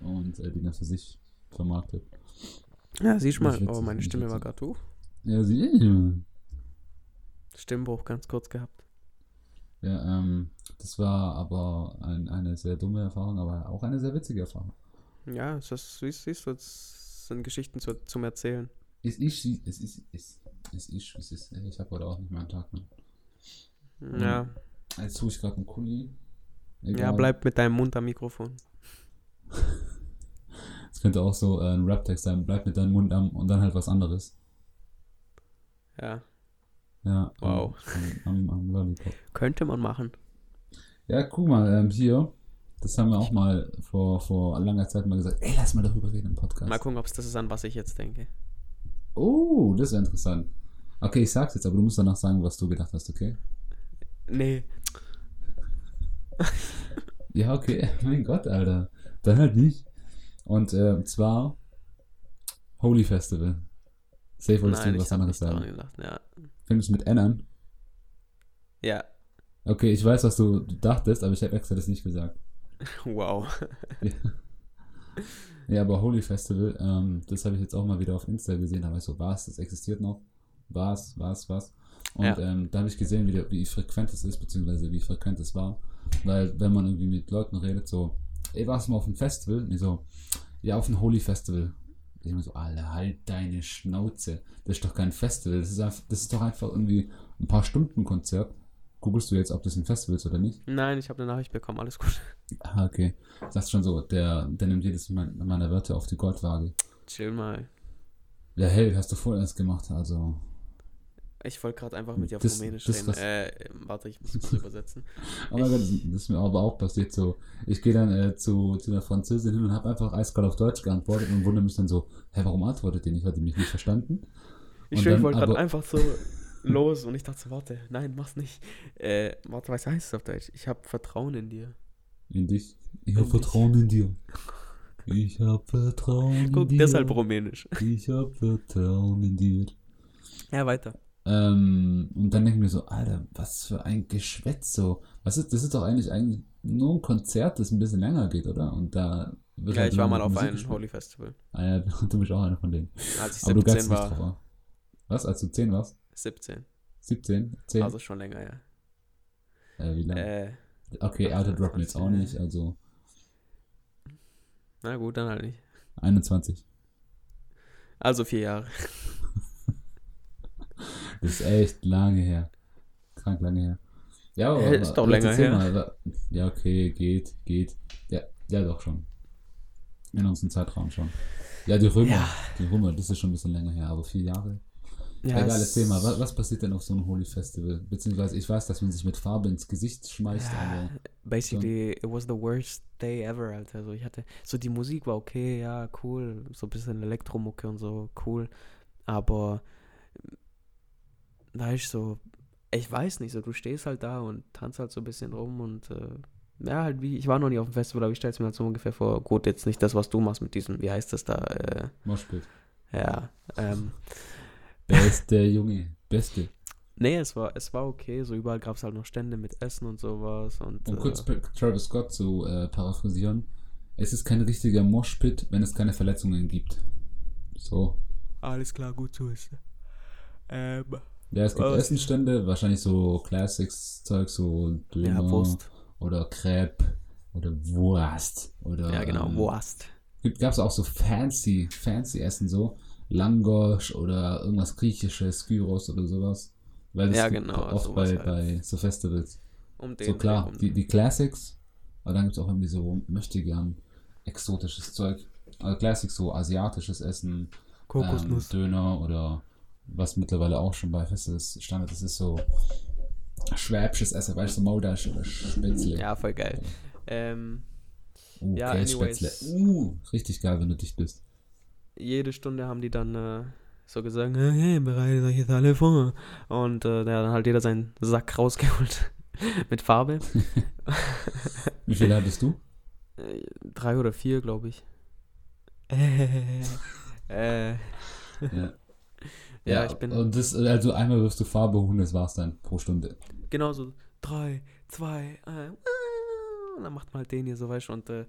und äh, die dann für sich vermarktet. Ja, siehst du mal. Oh, meine Stimme war gerade hoch. Ja, sie. Stimmbruch ganz kurz gehabt. Ja, ähm, das war aber ein, eine sehr dumme Erfahrung, aber auch eine sehr witzige Erfahrung. Ja, es ist, siehst, siehst du, es sind Geschichten zu, zum Erzählen. Es ist, es ist, es, es ist, es ist, ich habe heute auch nicht meinen Tag, Mann. Ja, Jetzt tue ich gerade einen Kuli. Egal. ja, bleib mit deinem Mund am Mikrofon. Es könnte auch so äh, ein Rap-Text sein, bleib mit deinem Mund am und dann halt was anderes. Ja, Ja. Wow. Am, am, am Lollipop. könnte man machen. Ja, guck mal, ähm, hier, das haben wir auch mal vor, vor langer Zeit mal gesagt, ey, lass mal darüber reden im Podcast. Mal gucken, ob es das ist, an was ich jetzt denke. Oh, das ist interessant. Okay, ich sag's jetzt, aber du musst danach sagen, was du gedacht hast, okay? Nee, Ja, okay, mein Gott, Alter. Dann halt nicht. Und äh, zwar Holy Festival. Safe wolltest nein, du was anderes sagen. gedacht. Ja, Fängst du mit N an? ja. Okay, ich weiß, was du dachtest, aber ich habe extra das nicht gesagt. wow. Ja, aber Holy Festival, ähm, das habe ich jetzt auch mal wieder auf Insta gesehen, aber ich so, was, das existiert noch? Was, was, was? Und Ja. ähm, da habe ich gesehen, wie, wie frequent es ist, beziehungsweise wie frequent es war. Weil, wenn man irgendwie mit Leuten redet, so, ey, warst du mal auf einem Festival? Und die so, ja, auf einem Holy Festival. Ich immer so, Alter, halt deine Schnauze. Das ist doch kein Festival, das ist, einfach, das ist doch einfach irgendwie ein paar Stunden Konzert. Googlest du jetzt, ob das ein Festival ist oder nicht? Nein, ich habe eine Nachricht bekommen, alles gut. Ah, okay. Sagst schon so, der, der nimmt jedes mein- meiner Wörter auf die Goldwaage. Chill mal. Ja, hey, hast du voll erst gemacht, also. Ich wollte gerade einfach mit dir auf Das- Rumänisch das reden. was- Äh, warte, ich muss das übersetzen. Mein Gott, das das ist mir aber auch passiert so. Ich gehe dann äh, zu, zu einer Französin hin und habe einfach eiskalt auf Deutsch geantwortet und wundere mich dann so, hä, warum antwortet ihr nicht? Hat die mich nicht verstanden? Ich schwör, ich wollte gerade aber- einfach so los und ich dachte so, warte, nein, mach's nicht. Äh, warte, was heißt es auf Deutsch? Ich habe Vertrauen in dir. In dich. Ich In habe Vertrauen in dir. Ich habe Vertrauen in Guck, dir. deshalb Rumänisch. Ich habe Vertrauen in dir. Ja, weiter. Ähm, und dann denke ich mir so, Alter, was für ein Geschwätz so. Was ist, das ist doch eigentlich, eigentlich nur ein Konzert, das ein bisschen länger geht, oder? Und da wird Ja, halt ich war mal auf Musik einem gespielt. Holy Festival. Ah ja, du bist auch einer von denen. Als ich Aber du 17 gehst nicht drauf. war. ah. Was, als du 10 warst? 17. 17? 10? Also schon länger, ja. äh, wie lange? Äh, okay, Alter droppen jetzt auch 20, nicht, also na gut, dann halt nicht. 21. Also vier Jahre. Das ist echt lange her. Krank lange her. Ja, aber, ist doch länger her. Mal, ja, okay, geht, geht. Ja, ja, doch schon. In unserem Zeitraum schon. Ja, die Römer, Ja. die Römer, das ist schon ein bisschen länger her, aber vier Jahre. Ja, Egal, es- erzähl mal, was, was passiert denn auf so einem Holy Festival? Beziehungsweise, ich weiß, dass man sich mit Farbe ins Gesicht schmeißt, aber Basically, it was the worst day ever, Alter. Also ich hatte, so die Musik war okay, ja, cool. So ein bisschen Elektromucke und so, cool. Aber da ist so, ich weiß nicht, so du stehst halt da und tanzt halt so ein bisschen rum und äh, ja, halt wie, ich war noch nie auf dem Festival, aber ich stelle es mir halt so ungefähr vor, gut, jetzt nicht das, was du machst mit diesem, wie heißt das da, äh, Moshpit. Ja, ähm, Beste Junge. Beste. nee, es war, es war okay. So überall gab es halt noch Stände mit Essen und sowas. Und, Um äh, kurz Travis Scott zu äh, paraphrasieren. Es ist kein richtiger Moshpit, wenn es keine Verletzungen gibt. So. alles klar, gut so ist. Ähm, Ja, es gibt Was- Essenstände, wahrscheinlich so Classics-Zeug, so Döner ja, Wurst. oder Crepe oder Wurst. Oder, Ja, genau, ähm, Wurst. Gibt, gab's auch so fancy, fancy Essen, so Langosch oder irgendwas Griechisches, Gyros oder sowas. Weil das Ja, genau, oft bei, halt. bei so Festivals. Um den So klar, rum. die, die Classics, aber dann gibt es auch irgendwie so, möchte gern exotisches Zeug. Also Classics, so asiatisches Essen, ähm, Döner oder was mittlerweile auch schon bei Festivals Standard ist, ist so schwäbisches Essen, weißt du, Maudasch oder Spätzle. ja, voll geil. Ähm, uh, ja, anyways. Spätzle. Uh, richtig geil, wenn du dicht bist. jede Stunde haben die dann äh, so gesagt, hey, bereitet euch jetzt alle vor. Und äh, da hat dann halt jeder seinen Sack rausgeholt mit Farbe. Wie viel hattest du? Äh, Drei oder vier, glaube ich. Äh, äh, Ja. Ja, ich bin Und das, also einmal wirfst du Farbe und das war's dann pro Stunde. genau so drei, zwei, äh, und dann macht man halt den hier so, weißt du, und äh,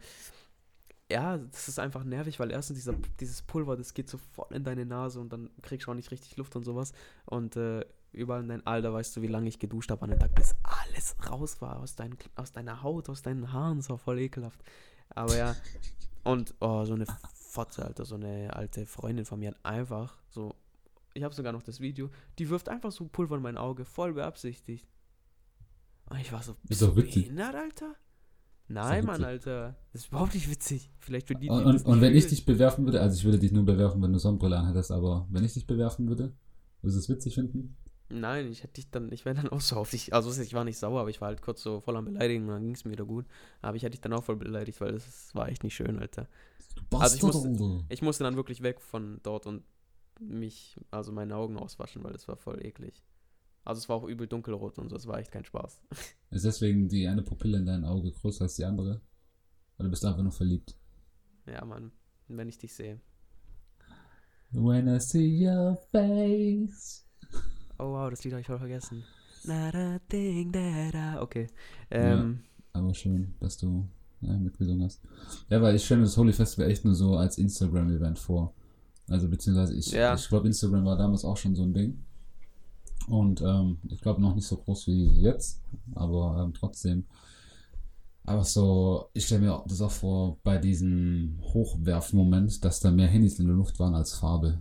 ja, das ist einfach nervig, weil erstens dieser, dieses Pulver, das geht so voll in deine Nase und dann kriegst du auch nicht richtig Luft und sowas und äh, überall in dein Alter weißt du, wie lange ich geduscht habe an dem Tag, bis alles raus war aus, dein, aus deiner Haut, aus deinen Haaren, das war voll ekelhaft. Aber ja, und oh, so eine Fotze, Alter, so eine alte Freundin von mir hat einfach so, ich habe sogar noch das Video, die wirft einfach so Pulver in mein Auge, voll beabsichtigt. Und ich war so, Ist doch witzig. behindert, Alter? Nein, Mann. Alter. Das ist überhaupt nicht witzig. Vielleicht für die, die Und, und, und wenn ich dich bewerfen würde, also ich würde dich nur bewerfen, wenn du Sonnenbrille anhättest, aber wenn ich dich bewerfen würde, würdest du es witzig finden? Nein, ich hätte dich dann, ich wäre dann auch so auf dich, also ich war nicht sauer, aber ich war halt kurz so voll am Beleidigen und dann ging es mir wieder gut. Aber ich hätte dich dann auch voll beleidigt, weil das war echt nicht schön, Alter. Du Also ich musste- Bastard. Ich musste dann wirklich weg von dort und mich, also meine Augen auswaschen, weil das war voll eklig. Also es war auch übel dunkelrot und so, es war echt kein Spaß. Ist deswegen die eine Pupille in deinem Auge größer als die andere? Oder bist du einfach nur verliebt? Ja, Mann, wenn ich dich sehe. When I see your face. Oh wow, das Lied habe ich voll vergessen. Not a thing that I... Okay. Ähm, Aber schön, dass du ja, mitgesungen hast. Ja, weil ich stelle mir das Holy Festival echt nur so als Instagram-Event vor. Also beziehungsweise ich, Ja. ich glaube, Instagram war damals auch schon so ein Ding. Und ähm, ich glaube noch nicht so groß wie jetzt, aber ähm, trotzdem. Aber so, ich stelle mir das auch vor bei diesem Hochwerfmoment, dass da mehr Handys in der Luft waren als Farbe.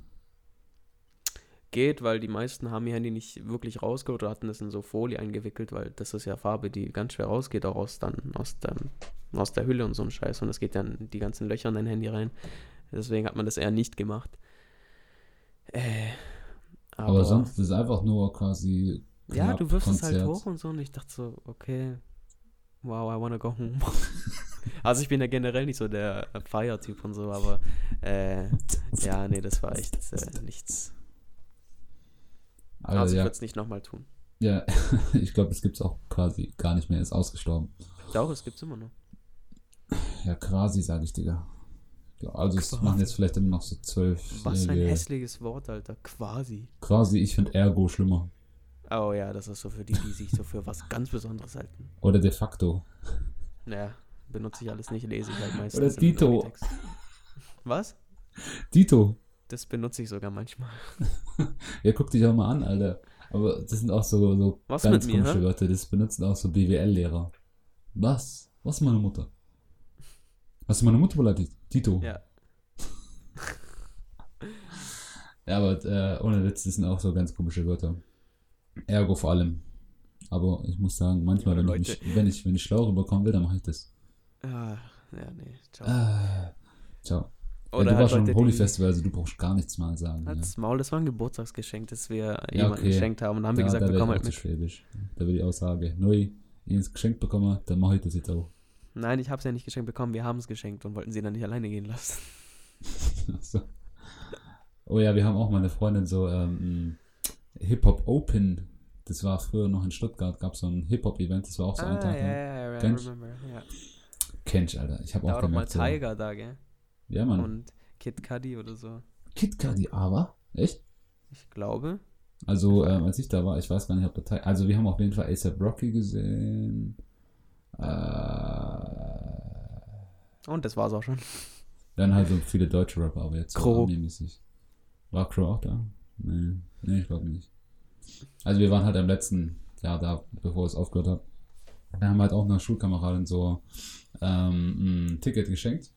geht, weil die meisten haben ihr Handy nicht wirklich rausgeholt oder hatten es in so Folie eingewickelt, weil das ist ja Farbe, die ganz schwer rausgeht, auch aus, dann, aus, dem, aus der Hülle und so ein Scheiß. Und es geht dann die ganzen Löcher in dein Handy rein. Deswegen hat man das eher nicht gemacht. Äh, aber, Aber, sonst ist es einfach nur quasi. ja, du wirfst es halt Konzert. hoch und so und ich dachte so, okay, wow, I wanna go home. also ich bin ja generell nicht so der Feiertyp und so, aber äh, ja, nee, das war echt äh, nichts. Also, Also ich ja, würde es nicht nochmal tun. ja, ich glaube, das gibt es auch quasi gar nicht mehr, ist ausgestorben. Doch, es gibt's immer noch. Ja, quasi, sage ich dir. Ja, also es machen jetzt vielleicht immer noch so zwölf. Was für ein hässliches Wort, Alter. Quasi. Quasi, ich finde Ergo schlimmer. Oh ja, das ist so für die, die sich so für was ganz Besonderes halten. Oder de facto. Naja, benutze ich alles nicht, lese ich halt meistens. Oder Dito. Was? Dito. Das benutze ich sogar manchmal. Ja, guck dich auch mal an, Alter. Aber das sind auch so, so Was ganz mir, komische? Wörter. Das benutzen auch so BWL-Lehrer. Was? Was meine Mutter? Hast du meine Mutter beleidigt? Dito. Ja. Ja, aber äh, ohne Witz, sind auch so ganz komische Wörter. Ergo vor allem. Aber ich muss sagen, manchmal, Ja, wenn, Leute. ich mich, wenn, ich, wenn ich schlau rüberkommen will, dann mache ich das. Ah, ja, nee. Ciao. Ah, ciao. Ja, Oder du halt warst schon im Holy Festival, also du brauchst gar nichts mal sagen. Ja. Halt's Maul, das war ein Geburtstagsgeschenk, das wir Ja, jemandem okay. geschenkt haben. Und dann haben wir gesagt, da wir kommen ich halt mit. schwäbisch. Da würde ich auch sagen, neu, ins Geschenk bekommen, dann mache ich das jetzt auch. Nein, ich habe es ja nicht geschenkt bekommen, wir haben es geschenkt und wollten sie dann nicht alleine gehen lassen. so. Oh ja, wir haben auch mal eine Freundin so ähm, Hip-Hop Open. Das war früher noch in Stuttgart, gab es so ein Hip-Hop-Event, das war auch so ein ah, Tag. ja, lang. ja, ja, I Kennst- remember. Ja. Kenn ich, Alter. Ich habe Da auch war doch mal gemerkt. so, Tiger da, gell? ja, Mann. Und Kid Cudi oder so. Kid Cudi aber? Echt? Ich glaube. Also, ähm, als ich da war, ich weiß gar nicht, ob der Teil. Also, wir haben auf jeden Fall ASAP Rocky gesehen. Äh, Und das war's auch schon. dann halt so viele deutsche Rapper, aber jetzt so Crow. Army-mäßig. War Crow auch da? Nee, nee ich glaube nicht. Also, wir waren halt im letzten Jahr da, bevor es aufgehört hat. Da haben wir halt auch einer Schulkameradin so ähm, ein Ticket geschenkt.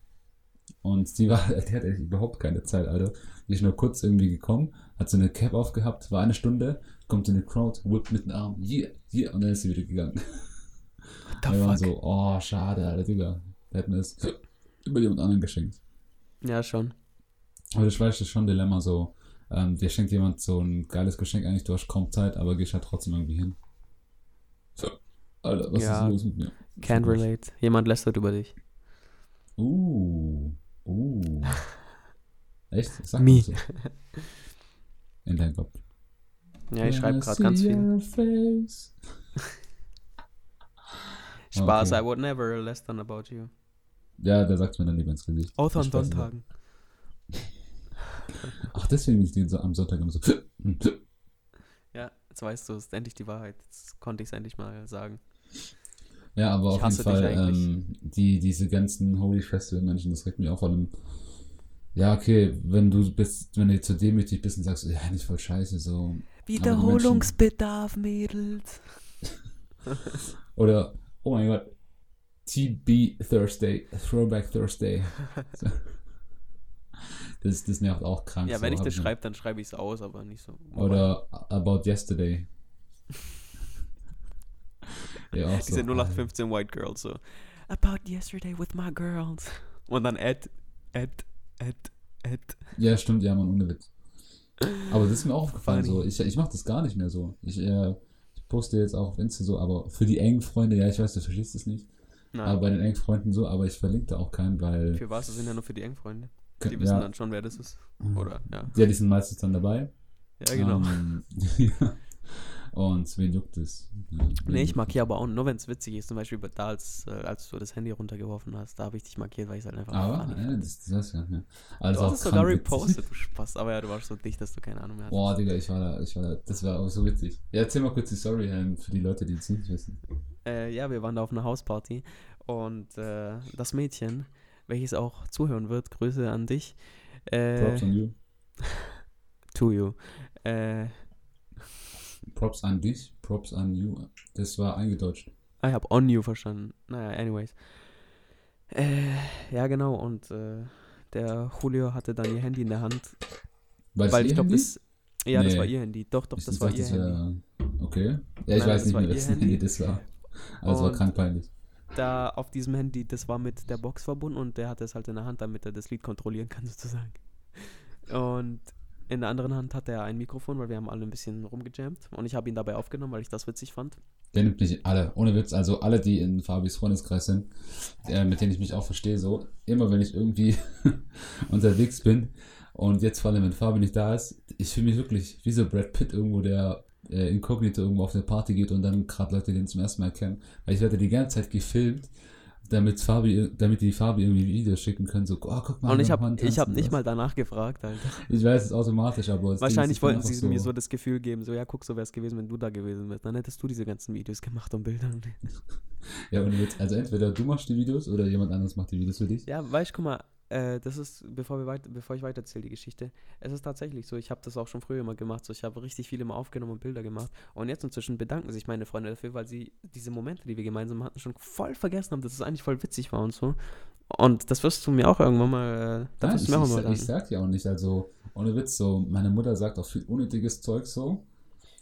Und die war, die hatte echt überhaupt keine Zeit, Alter. Die ist nur kurz irgendwie gekommen, hat so eine Cap aufgehabt, war eine Stunde, kommt in die Crowd, whippt mit dem Arm, yeah, yeah, und dann ist sie wieder gegangen. What wir waren so, oh, schade, Alter, Digga. Hätten es über jemand anderen geschenkt. Ja, schon. Aber ich weiß, das ist schon ein Dilemma so. Ähm, dir schenkt jemand so ein geiles Geschenk, eigentlich, du hast kaum Zeit, aber gehst halt trotzdem irgendwie hin. So. Alter, was Ja. ist los mit mir? Can't relate. Jemand lästert über dich. Uh. Uh. Echt? Sag Me. so. In deinem Kopf. Ja, ich schreibe gerade ganz viel. Spaß, Okay. I would never lästern about you. Ja, der sagt mir dann lieber ins Gesicht. Außer an Sonntagen. Ach, deswegen bin ich den so am Sonntag immer so. Ja, jetzt weißt du, es ist endlich die Wahrheit. Jetzt konnte ich es endlich mal sagen. Ja, aber Ich auf jeden Fall, ähm, die, diese ganzen Holy Festival-Menschen, das regt mich auch vor allem. Ja, okay, wenn du bist, wenn du zu demütig bist und sagst, ja, nicht voll scheiße, so. Wiederholungsbedarf, Mädels. Oder, oh mein Gott, TB Thursday, Throwback Thursday. So. Das, das nervt auch krank. Ja, so, wenn ich hab das schreibe, dann schreibe ich es aus, aber nicht so. Oder About Yesterday. ja, auch Diese so. 0815 White Girls so. About yesterday with my girls. Und dann add, add, add, add. Ja, stimmt, ja, man, ohne Witz. Aber das ist mir auch aufgefallen, so. Ich, ich mache das gar nicht mehr so. Ich, äh, ich poste jetzt auch auf Insta so, aber für die engen Freunde, ja, ich weiß, du verstehst es nicht. Nein, Aber bei den engen Freunden so, aber ich verlinke da auch keinen, weil. für was? Das sind ja nur für die Engfreunde. Die ja, wissen dann schon, wer das ist. Oder, ja. ja, die sind meistens dann dabei. Ja, genau. Ähm, ja. Und wen juckt es? Ja, Nee, ich markiere aber auch nur, wenn es witzig ist. Zum Beispiel bei- da, als, äh, als du das Handy runtergeworfen hast, da habe ich dich markiert, weil ich es halt einfach? Aber, funny ja, fand. das, das mehr. Aber das Du hast es auch sogar repostet, du Spaß. Aber ja, du warst so dicht, dass du keine Ahnung mehr hattest. Boah, Digga, ich war da, ich war da, das war auch so witzig. Ja, erzähl mal kurz die Story ähm, für die Leute, die es nicht wissen. Äh, ja, wir waren da auf einer Hausparty und äh, das Mädchen, welches auch zuhören wird, Grüße an dich. Äh, Props an you. to you. Äh, Props an dich, Props an you. Das war eingedeutscht. ah, ich habe on you verstanden. Naja, anyways. Äh, ja, genau. Und äh, der Julio hatte dann ihr Handy in der Hand, Weil, weil ich glaube, das. Ja, das Nee. war ihr Handy. Doch, doch, ich das war ihr das Handy. wär- Okay. Ja, ich Nein, weiß das nicht war mehr, Handy. Handy das war. Aber es war krank peinlich. Da auf diesem Handy, das war mit der Box verbunden und der hatte es halt in der Hand, damit er das Lied kontrollieren kann, sozusagen. Und in der anderen Hand hatte er ein Mikrofon, weil wir haben alle ein bisschen rumgejammt. Und ich habe ihn dabei aufgenommen, weil ich das witzig fand. Der nimmt mich alle, ohne Witz, also alle, die in Fabis Freundeskreis sind, äh, mit denen ich mich auch verstehe, so, immer wenn ich irgendwie unterwegs bin und jetzt vor allem, wenn Fabi nicht da ist, ich fühle mich wirklich wie so Brad Pitt irgendwo, der äh, inkognito irgendwo auf eine Party geht und dann gerade Leute den zum ersten Mal kennen, weil ich werde die ganze Zeit gefilmt, damit Fabi, damit die Fabi irgendwie Videos schicken können, so, oh, guck mal. und ich habe ich hab nicht was. mal danach gefragt, Alter. Ich weiß, es automatisch, aber Wahrscheinlich wollten sie mir so das Gefühl geben, so, ja, guck, so wäre es gewesen, wenn du da gewesen wärst. Dann hättest du diese ganzen Videos gemacht und Bilder. Ja, und jetzt, also entweder du machst die Videos oder jemand anderes macht die Videos für dich. Ja, weißt du, guck mal, äh, das ist, bevor, wir weit, bevor ich weiterzähle, die Geschichte, es ist tatsächlich so, ich habe das auch schon früher immer gemacht, so ich habe richtig viel immer aufgenommen und Bilder gemacht und jetzt inzwischen bedanken sich meine Freunde dafür, weil sie diese Momente, die wir gemeinsam hatten, schon voll vergessen haben, dass es eigentlich voll witzig war und so. Und das wirst du mir auch irgendwann mal, äh, Nein, ich, mir auch ich, mal ich, sag ja auch nicht, also ohne Witz, so, meine Mutter sagt auch viel unnötiges Zeug so.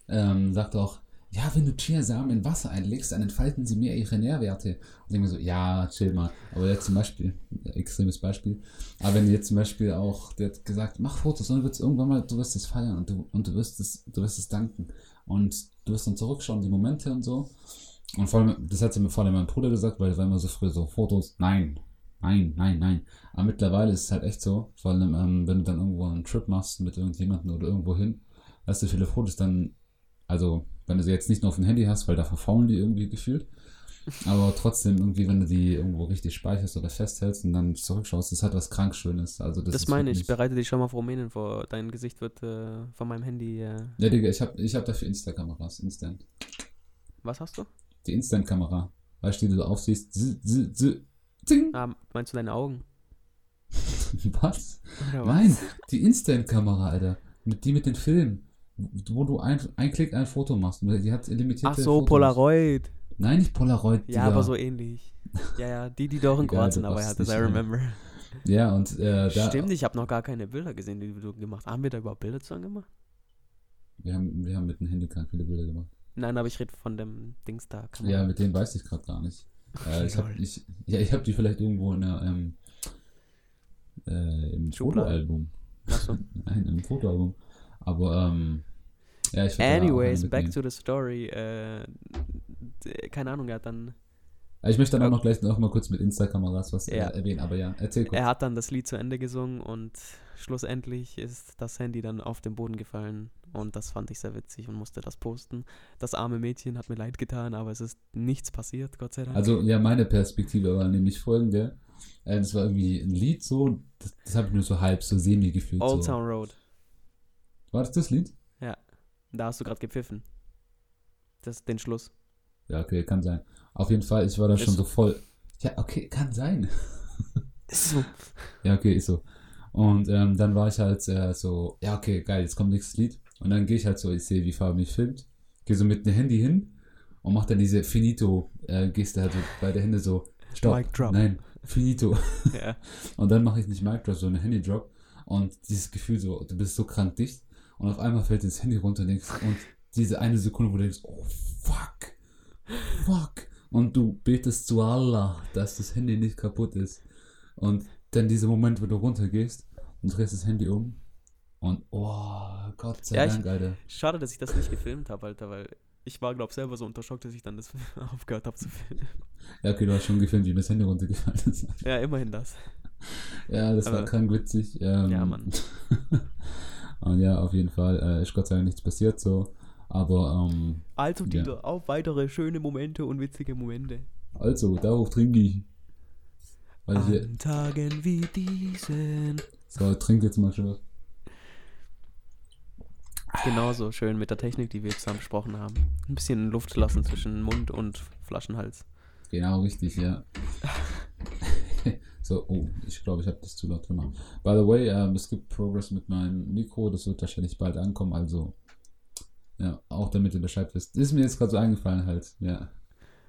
Ähm, sagt auch, ja, wenn du Chiasamen in Wasser einlegst, dann entfalten sie mehr ihre Nährwerte. Und ich denke mir so, ja, chill mal. Aber jetzt zum Beispiel, extremes Beispiel, aber wenn jetzt zum Beispiel auch, der hat gesagt, mach Fotos und du wirst irgendwann mal, du wirst es feiern und du, und du wirst es, du wirst es danken. Und du wirst dann zurückschauen, die Momente und so. Und vor allem, das hat sie mir vor allem mein Bruder gesagt, weil er war immer so früher so, Fotos, nein, nein, nein, nein. Aber mittlerweile ist es halt echt so, vor allem, ähm, wenn du dann irgendwo einen Trip machst mit irgendjemandem oder irgendwo hin, hast du viele Fotos dann, also wenn du sie jetzt nicht nur auf dem Handy hast, weil da verfaulen die irgendwie gefühlt, Aber trotzdem, irgendwie, wenn du die irgendwo richtig speicherst oder festhältst und dann zurückschaust, das hat was krank Schönes. Also das, Das, meine ich. Bereite dich schon mal auf Rumänien vor. Dein Gesicht wird äh, von meinem Handy. Äh, Ja, Digga, ich hab, ich hab dafür Insta-Kameras, Instant. was hast du? Die Instant-Kamera. Weißt du, die du aufsiehst, z, z, z, zing. Ah, meinst du deine Augen? Was? Oder Nein, die Instant-Kamera, Alter. Mit, die mit den Filmen. Wo du ein, ein Klick ein Foto machst. Die hat limitierte Ach so, Fotos. Polaroid. Nein, nicht Polaroid. Ja, aber so ähnlich. Ja, ja, die, die doch in Kroatien dabei raffst hattest, I remember. Ja, und äh, da. Stimmt, ich habe noch gar keine Bilder gesehen, die du gemacht hast. Haben wir da überhaupt Bilder zusammen gemacht? Wir haben, wir haben mit dem Handy ganz viele Bilder gemacht. Nein, aber ich rede von dem Dings da. Kamera. Ja, mit denen weiß ich gerade gar nicht. Äh, ich hab, Lol. ich, ja, ich habe die vielleicht irgendwo in der, ähm, äh, im. Fotoalbum. Ach so. Nein, im Fotoalbum. Aber, ähm, ja, ich Anyways, back to the story. Äh, keine Ahnung, er hat dann, Äh, Ich möchte dann auch noch gleich noch mal kurz mit Insta-Kameras was Ja. äh, erwähnen, aber ja, erzähl kurz. er hat dann das Lied zu Ende gesungen und schlussendlich ist das Handy dann auf den Boden gefallen und das fand ich sehr witzig und musste das posten. Das arme Mädchen hat mir leid getan, aber es ist nichts passiert, Gott sei Dank. Also, ja, meine Perspektive war nämlich folgende. Äh, das war irgendwie ein Lied so, das, das habe ich nur so halb, so semi gefühlt. Old So. Town Road, War das das Lied? da hast du gerade gepfiffen. Das ist den Schluss. Ja, okay, kann sein. Auf jeden Fall, ich war da schon so. voll. Ja, okay, kann sein. Ist so. Ja, okay, ist so. Und ähm, dann war ich halt äh, so, ja, okay, geil, jetzt kommt nächstes Lied. Und dann gehe ich halt so, ich sehe, wie Fabi mich filmt, gehe so mit dem Handy hin und mache dann diese Finito-Geste halt so bei der Hände so, stopp, Mic drop. nein, Finito. ja. Und dann mache ich nicht Mic Drop, sondern Handy Drop. Und dieses Gefühl so, du bist so krank dicht. Und auf einmal fällt das Handy runter und, denkst, und diese eine Sekunde, wo du denkst, oh fuck, fuck. Und du betest zu Allah, dass das Handy nicht kaputt ist. Und dann dieser Moment, wo du runtergehst und drehst das Handy um. Und oh, Gott sei Ja, ich- Dank, Alter. Schade, dass ich das nicht gefilmt habe, Alter, weil ich war, glaube selber so unter Schock, dass ich dann das aufgehört habe zu filmen. Ja, okay, du hast schon gefilmt, wie mir das Handy runtergefallen ist. Ja, immerhin das. Ja, das war Aber- krank witzig. Ähm, Ja, Mann. und ja, auf jeden Fall äh, ist Gott sei Dank nichts passiert so. Aber, ähm, Also, Ja. Dieter, auf weitere schöne Momente und witzige Momente. also, darauf trinke ich. Weil ich hier, An Tagen wie diesen. so, trink jetzt mal schon was. Genauso schön mit der Technik, die wir zusammen besprochen haben. Ein bisschen Luft lassen zwischen Mund und Flaschenhals. Genau, richtig, ja. So, oh, ich glaube, ich habe das zu laut gemacht. By the way, ähm, es gibt Progress mit meinem Mikro, das wird wahrscheinlich bald ankommen, also, ja, auch damit ihr Bescheid wisst. Ist mir jetzt gerade so eingefallen halt, ja.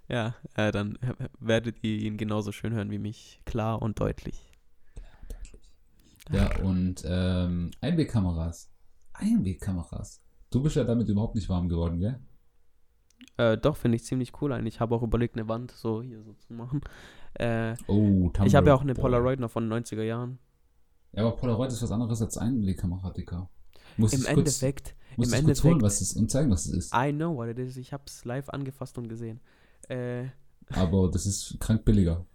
Ja, äh, dann werdet ihr ihn genauso schön hören wie mich. Klar und deutlich. Ja, und ähm, Einwegkameras. Einwegkameras. Du bist ja damit überhaupt nicht warm geworden, gell? Äh, doch, finde ich ziemlich cool eigentlich. Ich habe auch überlegt, eine Wand so hier so zu machen. Äh, Oh, ich habe ja auch eine. Polaroid noch von den 90er Jahren. Ja, aber Polaroid ist was anderes als Einwegkamera, Dicker. Muss Im kurz, Endeffekt, muss im kurz holen, Endeffekt- was es ist und zeigen, was es ist. I know what it is. Ich habe es live angefasst und gesehen. Äh, Aber das ist krank billiger.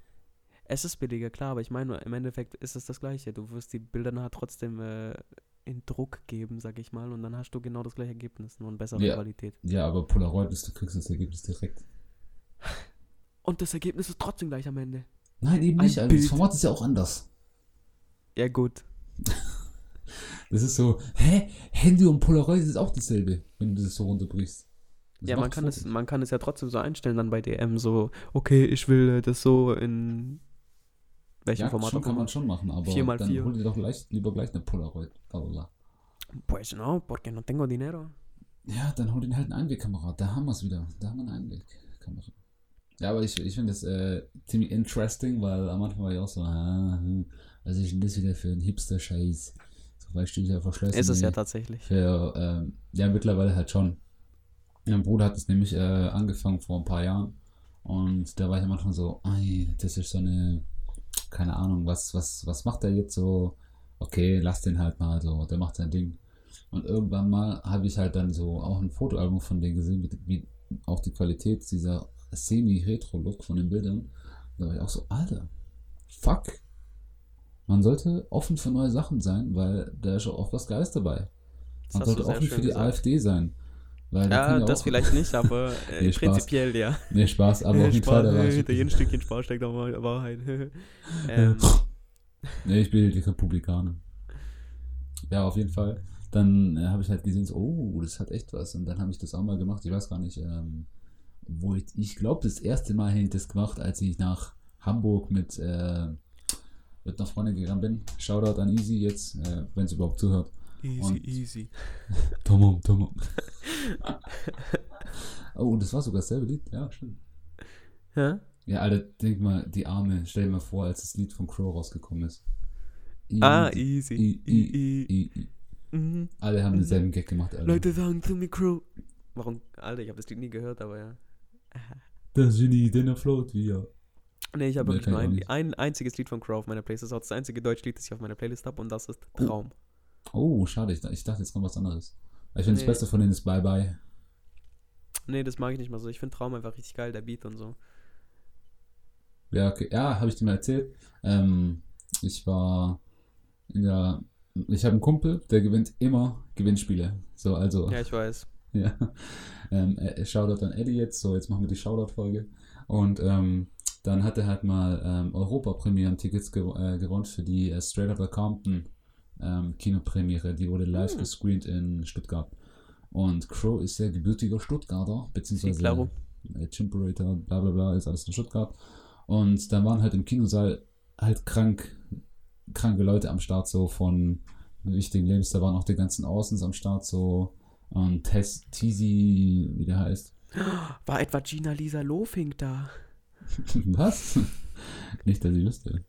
es ist billiger, klar, aber ich meine, im Endeffekt ist es das Gleiche. Du wirst die Bilder nachher trotzdem äh, in Druck geben, sag ich mal, und dann hast du genau das gleiche Ergebnis, nur in besserer Ja. Qualität. Ja, aber Polaroid ist, du kriegst das Ergebnis direkt. Und das Ergebnis ist trotzdem gleich am Ende. Nein, eben Ein nicht. Also das. Format ist ja auch anders. Ja, gut. Das ist so, hä? Handy und Polaroid ist auch dasselbe, wenn du das so runterbrichst. Das ja, man kann, es, man kann es ja trotzdem so einstellen dann bei DM, so, okay, ich will äh, das so in welchem Ja, Format schon kann man schon machen, aber Vier mal dann vier. hol dir doch gleich, lieber gleich eine Polaroid. Blablabla. Pues no, porque no tengo dinero. Ja, dann hol dir halt eine Einwegkamera. Da haben wir es wieder. Da haben wir eine Einwegkamera. Ja, aber ich, ich finde das äh, ziemlich interesting, weil am Anfang war ich auch so, ah, hm, was ist denn das wieder für ein Hipster-Scheiß? So, weil steht ja verschlossen. Ist es ja tatsächlich. Für, ähm, ja, mittlerweile halt schon. Mein Bruder hat es nämlich äh, angefangen vor ein paar Jahren. Und da war ich am Anfang so, ei, das ist so eine, keine Ahnung, was, was, was macht der jetzt so? Okay, lass den halt mal so, der macht sein Ding. Und irgendwann mal habe ich halt dann so auch ein Fotoalbum von denen gesehen, wie, wie auch die Qualität dieser semi-retro-Look von den Bildern. Da war ich auch so, Alter, fuck. Man sollte offen für neue Sachen sein, weil da ist auch was Geiles dabei. Man sollte offen für die gesagt. AfD sein. Weil Ja, das auch- vielleicht nicht, aber äh, Nee, prinzipiell ja. Nee, Spaß, aber auf jeden Fall, da hinter jedem Stückchen Spaß steckt auch mal Wahrheit. ähm, Nee, ich bin die Republikaner. Ja, auf jeden Fall. Dann äh, habe ich halt gesehen, so, oh, das hat echt was. Und dann habe ich das auch mal gemacht. Ich weiß gar nicht, ähm, wo ich, ich glaube, das erste Mal hätte ich das gemacht, als ich nach Hamburg mit, äh, mit einer Freundin gegangen bin. Shoutout an Easy jetzt, äh, wenn sie überhaupt zuhört. easy, Und- easy. Tomom, Tomom. oh, und das war sogar dasselbe Lied. Ja, stimmt. Ja? Ja, Alter, denk mal, die Arme, stell dir mal vor, als das Lied von Crow rausgekommen ist. Ah, Easy. I, I, I, I. I, I. Mhm. Alle haben denselben Gag gemacht, Alter. Leute sagen zu mir Crow. Warum? Alter, ich habe das Lied nie gehört, aber ja. Das Genie, den er float, wie er. Nee, ich habe wirklich nur ein, ein einziges Lied von Crow auf meiner Playlist. Das ist das einzige deutsche Lied, das ich auf meiner Playlist habe und das ist Oh. Traum. Oh, schade, ich, ich dachte, jetzt kommt was anderes. Ich finde, Nee. das Beste von denen ist Bye Bye. Nee, das mag ich nicht mal so. Ich finde Traum einfach richtig geil, der Beat und so. Ja, okay. Ja, habe ich dir mal erzählt. Ähm, ich war der. Ich habe einen Kumpel, der gewinnt immer Gewinnspiele. So, also. Ja, ich weiß. Ja. Ähm, äh, Shoutout an Eddie jetzt. So, jetzt machen wir die Shoutout-Folge. Und ähm, dann hat er halt mal ähm, Europa-Premieren-Tickets gew äh, gewonnen für die äh, Straight Outta Compton ähm, Kinopremiere. Die wurde live Hm. gescreent in Stuttgart. Und Crow ist ja gebürtiger Stuttgarter, beziehungsweise äh, Chimperator, bla bla bla, ist alles in Stuttgart. Und da waren halt im Kinosaal halt krank, kranke Leute am Start, so von wichtigen Lebens. Da waren auch die ganzen Außens am Start, so und Tess, Teasy, wie der heißt. War etwa Gina Lisa Lofink da? Was? nicht, dass ich wüsste.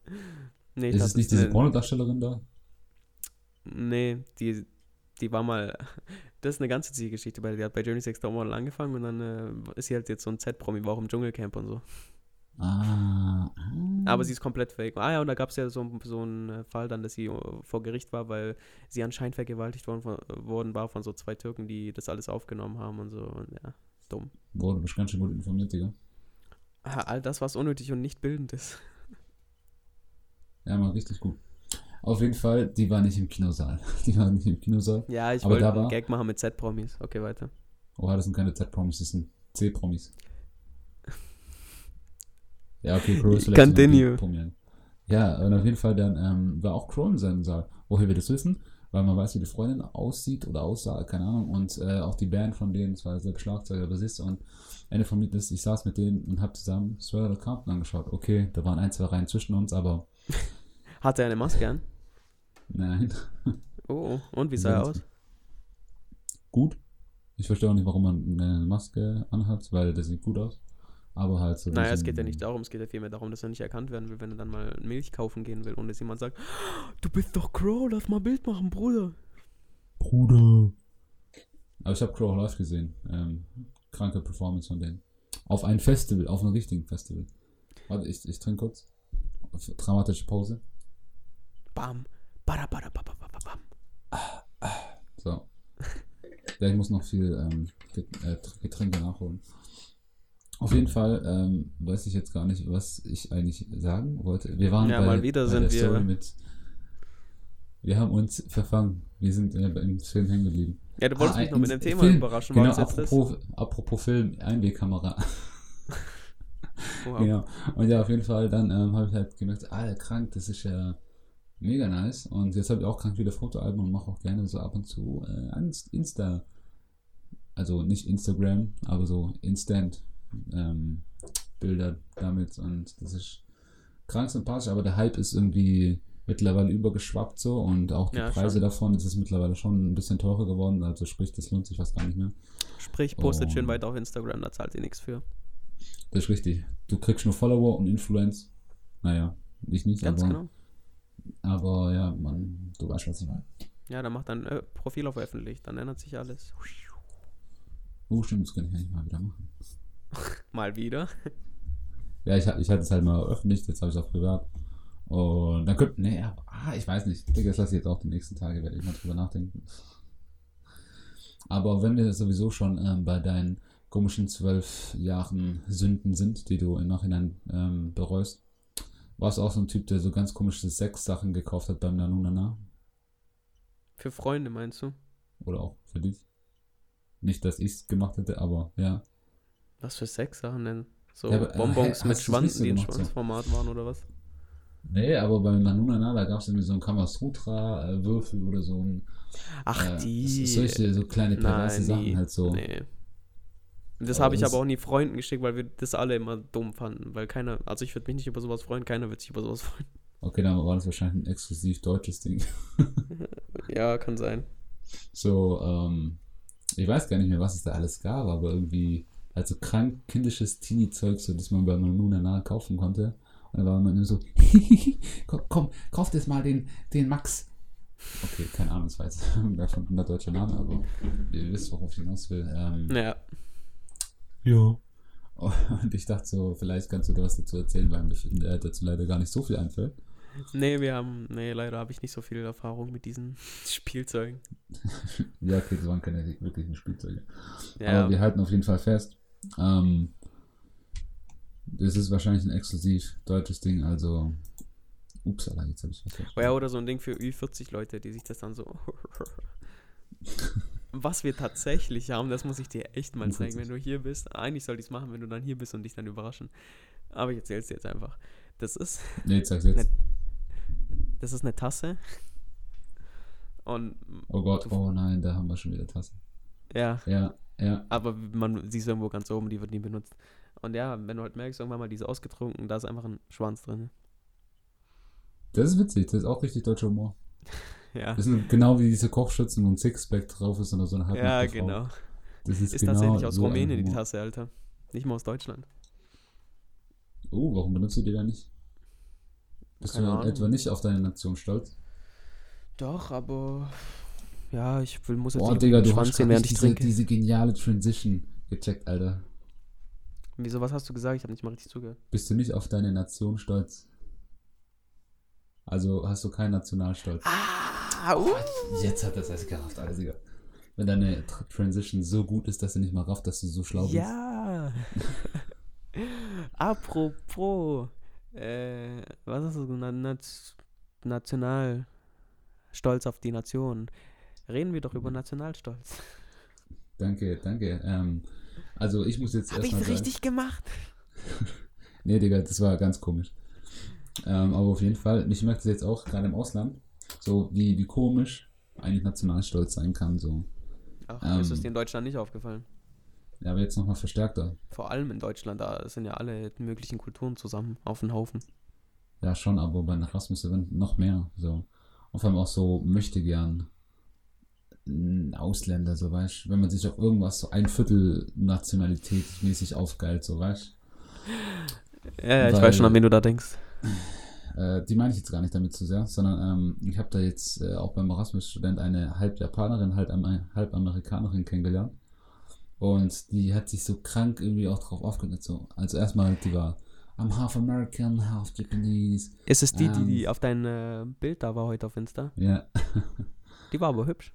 Nee, Ist es nicht diese Pornodarstellerin da? Nee, die, die war mal. Das ist eine ganz witzige Geschichte, weil die hat bei Journey Sex Topmodel angefangen und dann äh, ist sie halt jetzt so ein Z-Promi, war auch im Dschungelcamp und so. Ah. Aber sie ist komplett fake. Ah ja, und da gab es ja so, so einen äh, Fall dann, dass sie äh, vor Gericht war, weil sie anscheinend vergewaltigt worden, von, worden war von so zwei Türken, die das alles aufgenommen haben und so. Und ja, dumm. Boah, du bist ganz schön gut informiert, Digga. Ah, All das, was unnötig und nicht bildend ist. Ja, mal richtig gut. Auf jeden Fall, die war nicht im Kinosaal. Die war nicht im Kinosaal. Ja, ich Aber wollte einen war- Gag machen mit Z-Promis. Okay, weiter. Oh, das sind keine Z-Promis, das sind C-Promis. Ja, okay, Crow ist vielleicht Continue. prominent. Ja, und auf jeden Fall dann ähm, war auch Crow in seinem Saal. Woher wir das wissen, weil man weiß, wie die Freundin aussieht oder aussah, keine Ahnung. Und äh, auch die Band von denen, es war selbst Schlagzeuger, Bassist und Ende vom Lied ist, ich saß mit denen und hab zusammen Outta Compton angeschaut. Okay, da waren ein, zwei Reihen zwischen uns, aber Hat er eine Maske an? nein. Oh, und wie sah er aus? Gut. Ich verstehe auch nicht, warum man eine Maske anhat, weil das sieht gut aus. Aber halt so. Naja, es geht ja nicht darum, es geht ja vielmehr darum, dass er nicht erkannt werden will, wenn er dann mal Milch kaufen gehen will und dass jemand sagt, du bist doch Crow, lass mal ein Bild machen, Bruder. Bruder. Aber ich habe Crow live gesehen. Ähm, kranke Performance von denen. Auf einem Festival, auf einem richtigen Festival. Warte, ich, ich trinke kurz. Dramatische Pause. Bam. Bada, bada, bada, bada, bam. So. Ja, ich muss noch viel ähm, Get- äh, Getränke nachholen. Auf jeden Fall ähm, weiß ich jetzt gar nicht, was ich eigentlich sagen wollte. Wir waren Ja, bei, mal wieder sind wir- Story mit. Wir haben uns verfangen. Wir sind äh, im Film hängen geblieben. Ja, du wolltest Ah, mich noch mit dem Thema Film. überraschen, Genau, apropos, apropos Film, Einwegkamera. Wow. Genau. Und ja, auf jeden Fall, dann ähm, habe ich halt gemerkt, ah, krank, das ist ja mega nice. Und jetzt habe ich auch krank wieder Fotoalben und mache auch gerne so ab und zu äh, Insta, also nicht Instagram, aber so Instant ähm, Bilder damit. Und das ist krank sympathisch, aber der Hype ist irgendwie mittlerweile übergeschwappt so und auch die Ja, Preise schon. davon, das ist mittlerweile schon ein bisschen teurer geworden, also sprich, das lohnt sich fast gar nicht mehr. Sprich, postet Oh. schön weiter auf Instagram, da zahlt ihr nichts für. Das ist richtig. Du kriegst nur Follower und Influence. Naja, ich nicht, Ganz aber, genau. aber ja, man, du weißt, was ich meine. Ja, dann macht dein äh, Profil auf öffentlich, dann ändert sich alles. Oh, stimmt, das kann ich eigentlich mal wieder machen. Mal wieder. Ja, ich, ich hatte es halt mal öffentlich, jetzt habe ich es auch privat. Und dann könnte, nee, ah, ich weiß nicht. Digga, das lasse ich jetzt auch die nächsten Tage, werde ich mal drüber nachdenken. Aber wenn wir sowieso schon ähm, bei deinen komischen zwölf Jahren Sünden sind, die du im Nachhinein ähm, bereust, warst du auch so ein Typ, der so ganz komische Sexsachen gekauft hat beim Nanunana? Für Freunde, meinst du? Oder auch für dich? Nicht, dass ich es gemacht hätte, aber ja. Was für Sexsachen denn? So Ja, aber, äh, Bonbons hä, mit Schwanz, die in gemacht, so? Schwanzformat waren oder was? Nee, aber bei Nanunana, da gab es irgendwie so ein Kamasutra-Würfel oder so ein. Ach, äh, die. Solche, so kleine perverse Nein, Sachen halt so. Nee. Das habe ich aber auch nie Freunden geschickt, weil wir das alle immer dumm fanden. Weil keiner, also ich würde mich nicht über sowas freuen, keiner wird sich über sowas freuen. Okay, dann war das wahrscheinlich ein exklusiv deutsches Ding. Ja, kann sein. So, ähm, ich weiß gar nicht mehr, was es da alles gab, aber irgendwie halt so krank kindisches Teenie-Zeug, so das man bei Nanunana kaufen konnte. Und da war man immer so, komm, komm, kauf das mal den, den Max. Okay, keine Ahnung, das war jetzt ein erfundener deutscher Name, aber ihr wisst, worauf ich hinaus will. Ähm, Ja. Ja. Und ich dachte so, vielleicht kannst du da was dazu erzählen, weil mir äh, dazu leider gar nicht so viel einfällt. Nee, wir haben, nee, leider habe ich nicht so viel Erfahrung mit diesen Spielzeugen. Ja, okay, das waren keine wirklichen Spielzeuge. Ja, Aber wir halten auf jeden Fall fest. Ähm, das ist wahrscheinlich ein exklusiv deutsches Ding, also. Upsala, jetzt habe ich was Oh ja, oder so ein Ding für Ü40 Leute, die sich das dann so. Was wir tatsächlich haben, das muss ich dir echt mal zeigen, wenn du hier bist. Eigentlich soll ich es machen, wenn du dann hier bist und dich dann überraschen. Aber ich erzähl's dir jetzt einfach. Das ist, Nee, jetzt sag's jetzt. das ist eine Tasse. Und Oh Gott, oh nein, da haben wir schon wieder Tassen. ja, Ja, ja. aber man sieht es irgendwo ganz oben, die wird nie benutzt. Und ja, wenn du halt merkst, irgendwann mal die ist ausgetrunken, da ist einfach ein Schwanz drin. Das ist witzig, das ist auch richtig deutscher Humor. Ja, Das sind genau wie diese Kochschützen, ein Sixpack drauf ist oder so eine ja halbnackte Frau. genau. Das ist, Ist genau tatsächlich aus so Rumänien die. Tasse, Alter. Nicht mal aus Deutschland. Oh, warum benutzt du die dann nicht? Bist Keine du Ahnung. etwa nicht auf deine Nation stolz? Doch, aber ja, ich will, muss jetzt Boah, Digga, du hast während nicht ich diese, trinke. diese geniale Transition gecheckt, Alter. Wieso, was hast du gesagt? Ich habe nicht mal richtig zugehört. Bist du nicht auf deine Nation stolz? Also hast du keinen Nationalstolz? Ah, uh. Jetzt hat das erst gerafft, alles Digga. Wenn deine Tr- Transition so gut ist, dass du nicht mal rafft, dass du so schlau bist. Ja. Apropos, äh, was hast du genannt? Nat National. Stolz auf die Nation. Reden wir doch über Nationalstolz. Danke, danke. Ähm, also ich muss jetzt Habe ich erstmal sagen. richtig gemacht? Nee, Digga, das war ganz komisch. Ähm, aber auf jeden Fall, mich merkt es jetzt auch gerade im Ausland, so wie, wie komisch eigentlich Nationalstolz sein kann. So. Ach, Ähm. ist es dir in Deutschland nicht aufgefallen? Ja, aber jetzt nochmal verstärkter. Vor allem in Deutschland, da sind ja alle möglichen Kulturen zusammen auf den Haufen. Ja, schon, aber bei Rasmus Event noch mehr. So. Und vor allem auch so möchte gern Ausländer, so weißt wenn man sich auf irgendwas so ein Viertel Nationalität mäßig aufgeilt, so weißt Ja, ja, ich Weil- weiß schon, an wen du da denkst. äh, die meine ich jetzt gar nicht damit zu sehr, sondern ähm, ich habe da jetzt äh, auch beim Erasmus-Student eine halb Japanerin, halb, Am- halb Amerikanerin kennengelernt. Und die hat sich so krank irgendwie auch drauf aufgenutzt. So. Also erstmal, die war I'm half American, half Japanese. Ist es die, die, Ähm. die auf dein äh, Bild da war heute auf Insta? Ja, Die war aber hübsch.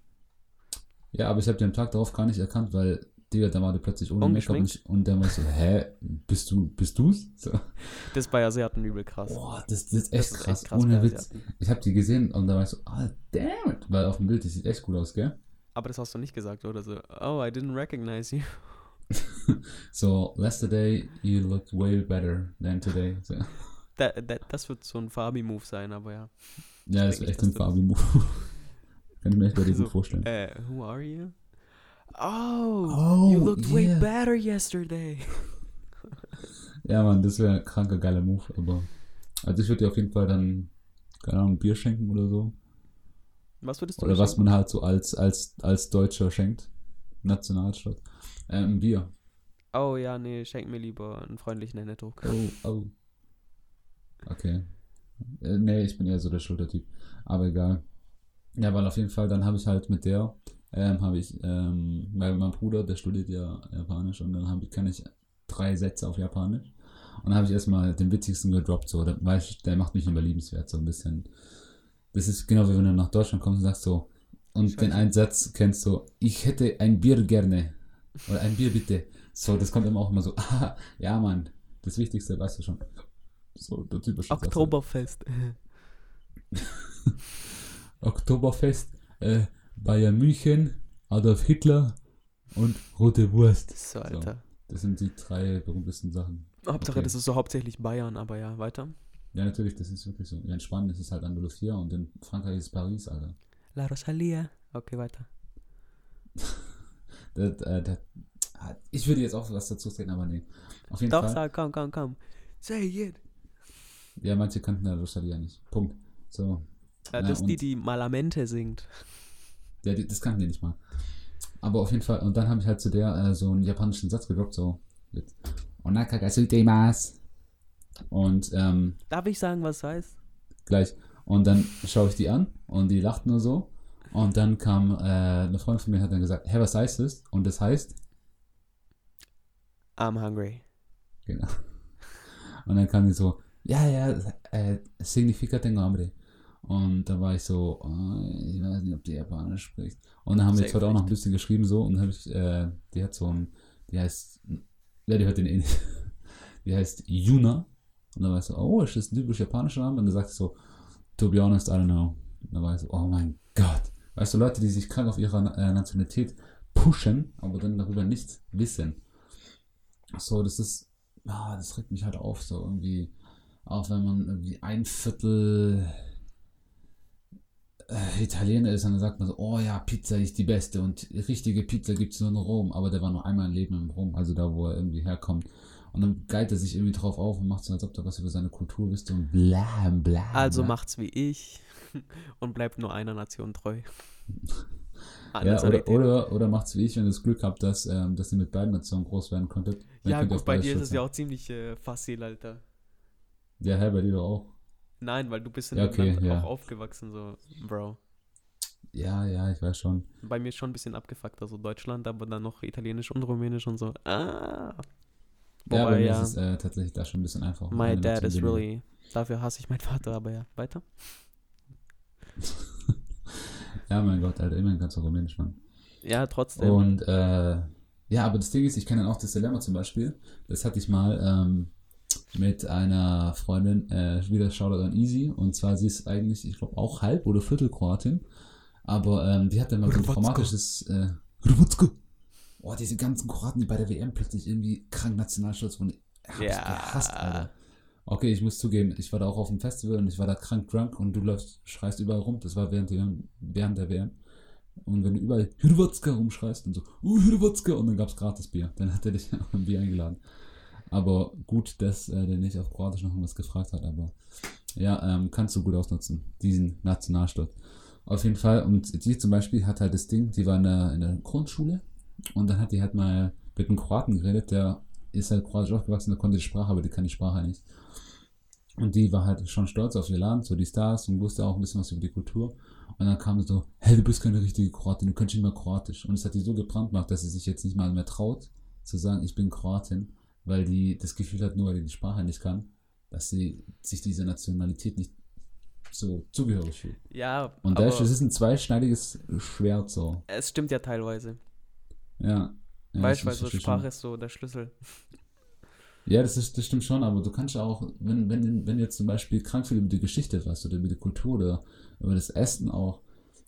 Ja aber ich habe den am Tag darauf gar nicht erkannt, weil Digga, da war die plötzlich ohne Make-up und, und dann war ich so, hä, bist du, bist du's? So. Das bei Asiaten übel krass. Boah, das, das ist echt Das ist krass, krass ohne Witz. Ich habe die gesehen und da war ich so, ah, damn it, weil auf dem Bild, die sieht echt cool aus, gell? Aber das hast du nicht gesagt, oder so? Oh, I didn't recognize you. So, yesterday you looked way better than today. So. Da, da, das wird so ein Fabi-Move sein, aber ja. Ja, das ist echt ein Fabi-Move. Kann ich mir echt bei dir So, gut vorstellen. Äh, who are you? Oh, Oh, you looked way yeah. better yesterday. Ja, Mann, das wäre ein kranker, geiler Move, aber. Also, ich würde dir auf jeden Fall dann, keine Ahnung, ein Bier schenken oder so. Was würdest du Oder was man halt so als, als, als Deutscher schenkt. Nationalstadt. Ähm, ein Bier. Oh ja, nee, schenk mir lieber einen freundlichen Händedruck. Oh, oh. Okay. Äh, nee, ich bin eher so der Schultertyp. Aber egal. Ja, weil auf jeden Fall, dann habe ich halt mit der, ähm, habe ich, ähm, weil mein Bruder, der studiert ja Japanisch und dann habe ich, kann ich drei Sätze auf Japanisch. Und dann habe ich erstmal den witzigsten gedroppt, so, der, weißt, der macht mich immer liebenswert, so ein bisschen. Das ist genau wie wenn du nach Deutschland kommst und sagst so, und den einen Satz kennst du, ich hätte ein Bier gerne. Oder ein Bier bitte. So, das kommt immer auch immer so, ah, ja, Mann, das Wichtigste weißt du schon. So, der typische. Oktoberfest. Oktoberfest, äh, Bayern München, Adolf Hitler, und rote Wurst. So, Alter. Das sind die drei berühmtesten Sachen. Hauptsache, Okay. das ist so hauptsächlich Bayern, aber ja, weiter. Ja, natürlich, das ist wirklich so. Ja, in Spanien ist es halt Andalusia und in Frankreich ist es Paris, Alter. La Rosalia. Okay, weiter. Das, äh, das, ich würde jetzt auch was dazu sagen, aber nee. Auf jeden Doch, Fall. sag, komm, komm, komm. Say it. Ja, manche kannten ja Rosalia nicht. Punkt. So. Ja, das ist die, die Malamente singt. Ja, die, das kannten die nicht mal. Aber auf jeden Fall, und dann habe ich halt zu der äh, so einen japanischen Satz gedroppt, so mit. Und ähm, Darf ich sagen, was heißt? gleich. Und dann schaue ich die an und die lacht nur so. Und dann kam äh, eine Freundin von mir hat dann gesagt, hey, was heißt das? Und das heißt, I'm hungry. genau. Und dann kam die so, ja, ja, äh, significa tengo hambre. Und da war ich so, oh, ich weiß nicht, ob die Japanisch spricht. Und dann haben wir jetzt heute auch noch ein bisschen geschrieben so und dann habe ich, äh, die hat so ein, die heißt, ja, die hört den eh nicht. Die heißt Yuna. Und dann war ich so, oh, ist das ein typisch japanischer Name? Und dann sagt sie so, to be honest, I don't know. Und dann war ich so, oh mein Gott. Weißt du, Leute, die sich krank auf ihre äh, Nationalität pushen, aber dann darüber nichts wissen. So, das ist, ah, das regt mich halt auf, so irgendwie, auch wenn man irgendwie ein Viertel äh, Italiener ist, dann sagt man so, oh ja, Pizza ist die beste und richtige Pizza gibt es nur in Rom, aber der war nur einmal im Leben in Rom, also da, wo er irgendwie herkommt. Und dann geilt er sich irgendwie drauf auf und macht so, als ob er was über seine Kultur wüsste und bla bla. Also bla. macht's wie ich und bleibt nur einer Nation treu. Ja, oder, oder, oder macht's wie ich, wenn ihr das Glück habt, dass, ähm, dass ihr mit beiden Nationen groß werden konntet. dann ja, könnt gut, bei dir ist es ja auch ziemlich äh, facil, Alter. Ja, hä, bei dir doch auch. Nein, weil du bist in Ja, okay, Land ja. auch aufgewachsen, so, Bro. Ja, ja, ich weiß schon. Bei mir schon ein bisschen abgefuckt, also Deutschland, aber dann noch Italienisch und Rumänisch und so. Ah. ja, bei Wobei, mir ja, ist es äh, tatsächlich da schon ein bisschen einfacher. my dad is really, dafür hasse ich meinen Vater, aber ja, weiter. Ja, mein Gott, Alter, immerhin kannst du Rumänisch, Mann. Ja, trotzdem. Und äh, ja, aber das Ding ist, ich kenne dann auch das Dilemma zum Beispiel. Das hatte ich mal ähm, mit einer Freundin, äh, wieder Shoutout an Easy. Und zwar, sie ist eigentlich, ich glaube, auch halb oder Viertel Kroatin. Aber ähm, die hat dann mal so ein traumatisches. Äh, Hrvatsko. Oh, diese ganzen Kroaten, die bei der WM plötzlich irgendwie krank nationalstolz wurden. Hab ich Ja. gehasst, Alter. Okay, ich muss zugeben, ich war da auch auf dem Festival und ich war da krank drunk und du läufst, schreist überall rum. Das war während der, während der WM. Und wenn du überall Hrvatska rumschreist und so, uh, Hrvatska, und dann gab es gratis Bier. Dann hat er dich ein Bier eingeladen. Aber gut, dass äh, der nicht auf Kroatisch noch irgendwas gefragt hat, aber ja, ähm, kannst du gut ausnutzen, diesen Nationalstolz. Auf jeden Fall, und die zum Beispiel hat halt das Ding, die war in der, in der Grundschule und dann hat die halt mal mit einem Kroaten geredet, der ist halt kroatisch aufgewachsen, der konnte die Sprache, aber die kann die Sprache nicht. Und die war halt schon stolz auf ihr Land, so die Stars und wusste auch ein bisschen was über die Kultur. Und dann kam so, hey, du bist keine richtige Kroatin, du kannst nicht mehr Kroatisch. Und es hat die so gebrandmarkt, dass sie sich jetzt nicht mal mehr traut, zu sagen, ich bin Kroatin, weil die das Gefühl hat, nur weil die die Sprache nicht kann, dass sie sich dieser Nationalität nicht so zugehörig fühlt. ja, Und da aber ist, es ist ein zweischneidiges Schwert so. es stimmt ja teilweise. Ja. ja weißt du, weil so Sprache schon. ist so der Schlüssel. Ja, das, ist, das stimmt schon, aber du kannst ja auch, wenn, wenn, wenn du jetzt zum Beispiel krank viel über die Geschichte weißt oder über die Kultur oder über das Essen auch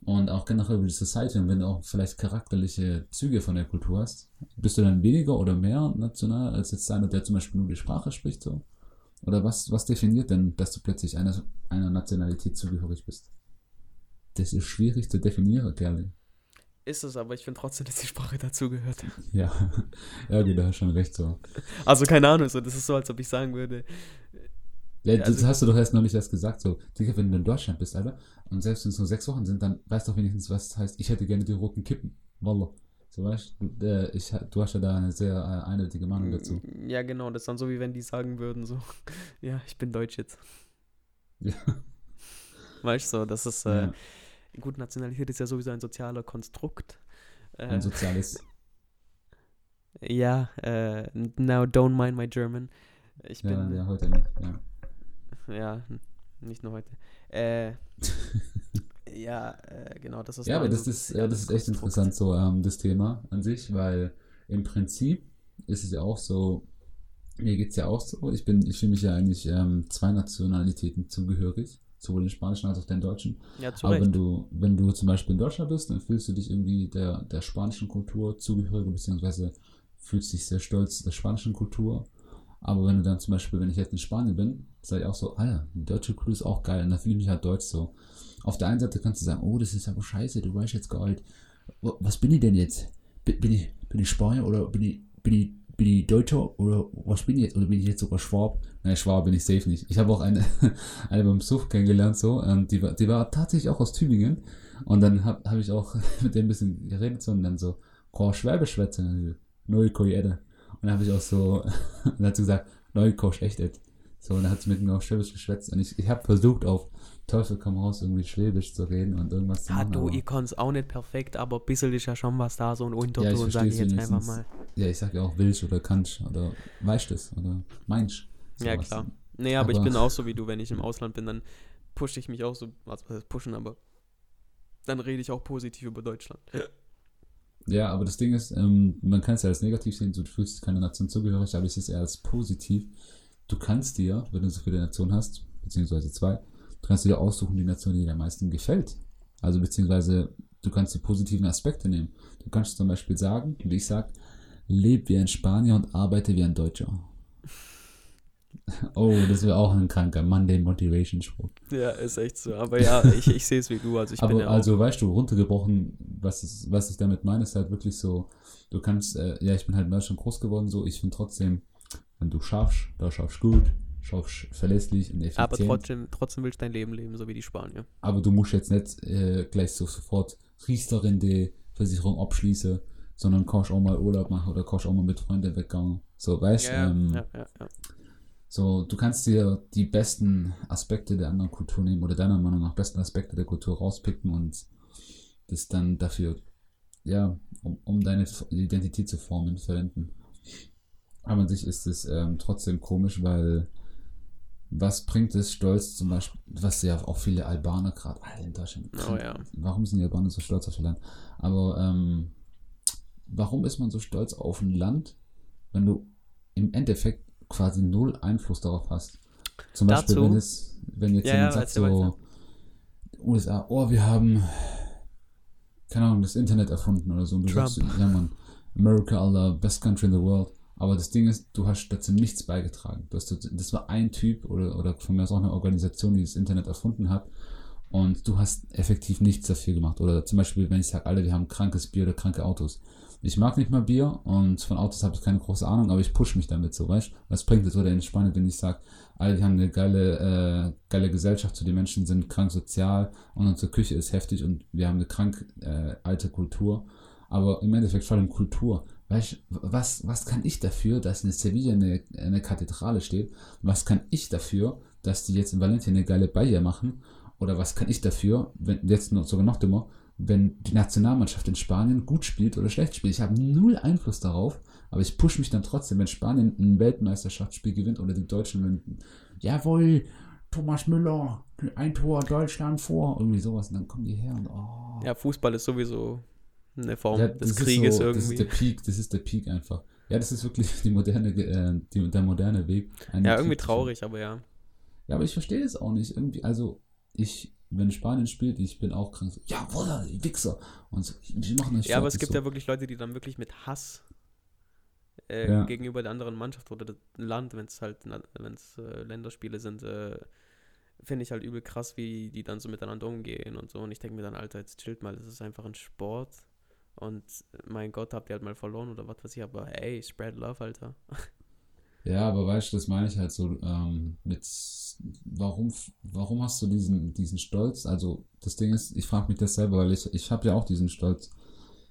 und auch generell über die Society und wenn du auch vielleicht charakterliche Züge von der Kultur hast, bist du dann weniger oder mehr national als jetzt einer, der zum Beispiel nur die Sprache spricht so? Oder was, was definiert denn, dass du plötzlich einer, einer Nationalität zugehörig bist? Das ist schwierig zu definieren, Kerl. Ist es, aber ich finde trotzdem, dass die Sprache dazugehört. Ja, ja, gut, da hast schon recht so. Also keine Ahnung, so, das ist so, als ob ich sagen würde, Ja, das also- hast du doch erst neulich erst gesagt, so, Digga, wenn du in Deutschland bist, Alter, und selbst wenn es nur sechs Wochen sind, dann weißt du doch wenigstens, was das heißt, ich hätte gerne die roten Kippen. Wallah. So weißt du, äh, ich, du hast ja da eine sehr äh, eindeutige Meinung dazu. ja genau, das ist dann so, wie wenn die sagen würden, so, ja, ich bin Deutsch jetzt. Ja. Weißt du, so, das ist, äh, Ja, gut, Nationalität ist ja sowieso ein sozialer Konstrukt. Äh, ein soziales. ja, äh, now don't mind my German. Ich Ja, bin, ja, heute nicht. Ja. ja, nicht nur heute. Äh, ja, äh, genau, das ist Ja, aber das ist, ja, das ist echt interessant, so ähm, das Thema an sich, weil im Prinzip ist es ja auch so, mir geht es ja auch so, ich bin, ich fühle mich ja eigentlich ähm, zwei Nationalitäten zugehörig. sowohl den spanischen als auch den deutschen. Ja, zu Aber Recht. wenn du, wenn du zum Beispiel in Deutschland bist, dann fühlst du dich irgendwie der, der spanischen Kultur zugehörig, beziehungsweise fühlst dich sehr stolz der spanischen Kultur. Aber wenn du dann zum Beispiel, wenn ich jetzt in Spanien bin, sage ich auch so, Alter, die deutsche Kultur ist auch geil. Und dann fühle ich halt deutsch so. Auf der einen Seite kannst du sagen, oh, das ist aber scheiße, du weißt jetzt gar nicht, wa- was bin ich denn jetzt? Bin, ich, bin ich Spanier oder bin ich, bin ich, bin ich Deutscher oder was bin ich jetzt? Oder bin ich jetzt sogar Schwab? Nein, Schwab bin ich safe nicht. Ich habe auch eine, eine beim Suff kennengelernt, so, ähm, die, war, die war tatsächlich auch aus Tübingen. Und dann habe hab ich auch mit dem ein bisschen geredet, so, und dann so, Komm, Schwäbisch schwätzen, neue Koyede. Und dann habe ich auch so, und dann hat sie gesagt, neue Kosch echt et. So, und dann hat sie mit mir auf Schwäbisch geschwätzt. Und ich, ich habe versucht, auf Teufel komm raus, irgendwie Schwäbisch zu reden und irgendwas zu Ah, machen. du, aber- ich kann es auch nicht perfekt, aber ein bisschen ist ja schon was da, so ein Ja, ich Unterton, sage ich jetzt einfach mal. Ja, ich sag ja auch Wilsch oder Kansch oder weißt es oder meinst. Ja, sowas. klar. Nee, aber, ich Aber- bin auch so wie du, wenn ich im Ausland bin, dann pushe ich mich auch so, was was heißt pushen, aber dann rede ich auch positiv über Deutschland. Ja, aber das Ding ist, ähm, man kann es ja als negativ sehen, du fühlst dich keiner Nation zugehörig, aber ich sehe es eher als positiv. Du kannst dir, wenn du so viele Nationen hast, beziehungsweise zwei, du kannst dir aussuchen, die Nation, die dir am meisten gefällt. Also beziehungsweise du kannst die positiven Aspekte nehmen. Du kannst zum Beispiel sagen, wie ich sage, leb wie ein Spanier und arbeite wie ein Deutscher. Oh, das wäre auch ein kranker Monday Motivation Spruch. Ja, ist echt so. Aber ja, ich, ich sehe es wie du. Also ich bin Aber ja auch. also, weißt du, runtergebrochen, was, ist, was ich damit meine, ist halt wirklich so, du kannst, äh, ja, ich bin halt in Deutschland groß geworden, so, ich finde trotzdem, wenn du schaffst, da schaffst du gut, schaffst verlässlich und effizient. aber trotzdem, trotzdem willst du dein Leben leben, so wie die Spanier. Aber du musst jetzt nicht äh, gleich so sofort Riester-Rente, Versicherung abschließen, sondern kannst auch mal Urlaub machen oder kannst auch mal mit Freunden weggehen. So, weißt du, Ja, ähm, ja, ja, ja. So, du kannst dir die besten Aspekte der anderen Kultur nehmen oder deiner Meinung nach besten Aspekte der Kultur rauspicken und das dann dafür, ja, um, um deine Identität zu formen, verwenden. Aber an sich ist es ähm, trotzdem komisch, weil was bringt es stolz zum Beispiel, was ja auch viele Albaner gerade alle in Deutschland. Oh ja. Warum sind die Albaner so stolz auf ihr Land? Aber ähm, warum ist man so stolz auf ein Land, wenn du im Endeffekt quasi null Einfluss darauf hast? Zum Beispiel, Dazu- wenn es, wenn jetzt Ja, jemand ja, sagt so, USA, oh, wir haben, keine Ahnung, das Internet erfunden oder so. Und du Trump. sagst, ja man, America, Allah, best country in the world. Aber das Ding ist, du hast dazu nichts beigetragen. Hast, das war ein Typ oder, oder von mir aus auch eine Organisation, die das Internet erfunden hat. Und du hast effektiv nichts dafür gemacht. Oder zum Beispiel, wenn ich sage, alle, wir haben krankes Bier oder kranke Autos. Ich mag nicht mal Bier und von Autos habe ich keine große Ahnung, aber ich push mich damit so, weißt du? Was bringt es? Oder Spanien, wenn ich sage, alle, haben eine geile, äh, geile Gesellschaft, so die Menschen sind krank sozial und unsere Küche ist heftig und wir haben eine krank äh, alte Kultur. Aber im Endeffekt vor allem Kultur. Weißt du, was, was kann ich dafür, dass in Sevilla eine, eine Kathedrale steht? Was kann ich dafür, dass die jetzt in Valencia eine geile Bayer machen? Oder was kann ich dafür, wenn jetzt noch, sogar noch dümmer, wenn die Nationalmannschaft in Spanien gut spielt oder schlecht spielt? Ich habe null Einfluss darauf, aber ich pushe mich dann trotzdem, wenn Spanien ein Weltmeisterschaftsspiel gewinnt oder die Deutschen, wenn, jawohl, Thomas Müller, ein Tor Deutschland vor, irgendwie sowas, und dann kommen die her und oh. ja, Fußball ist sowieso eine Form Ja, des das Krieges so, Das irgendwie. ist der Peak, das ist der Peak einfach. Ja, das ist wirklich die moderne, äh, die, der moderne Weg. ja, irgendwie traurig, aber ja. Ja, aber ich verstehe es auch nicht. Irgendwie, also, ich, wenn Spanien spielt, ich bin auch krank. Ja, Bruder, die Wichser. Und so, wir machen euch Ja, aber es gibt so. ja wirklich Leute, die dann wirklich mit Hass äh, Ja. gegenüber der anderen Mannschaft oder dem Land, wenn es halt, wenn es äh, Länderspiele sind, äh, finde ich halt übel krass, wie die dann so miteinander umgehen und so. Und ich denke mir dann, Alter, jetzt chillt mal, das ist einfach ein Sport. Und mein Gott, habt ihr halt mal verloren oder was weiß ich, aber ey, spread love, Alter. Ja, aber weißt du, das meine ich halt so ähm, mit, warum, warum hast du diesen, diesen Stolz? Also, das Ding ist, ich frage mich das selber, weil ich, ich habe ja auch diesen Stolz.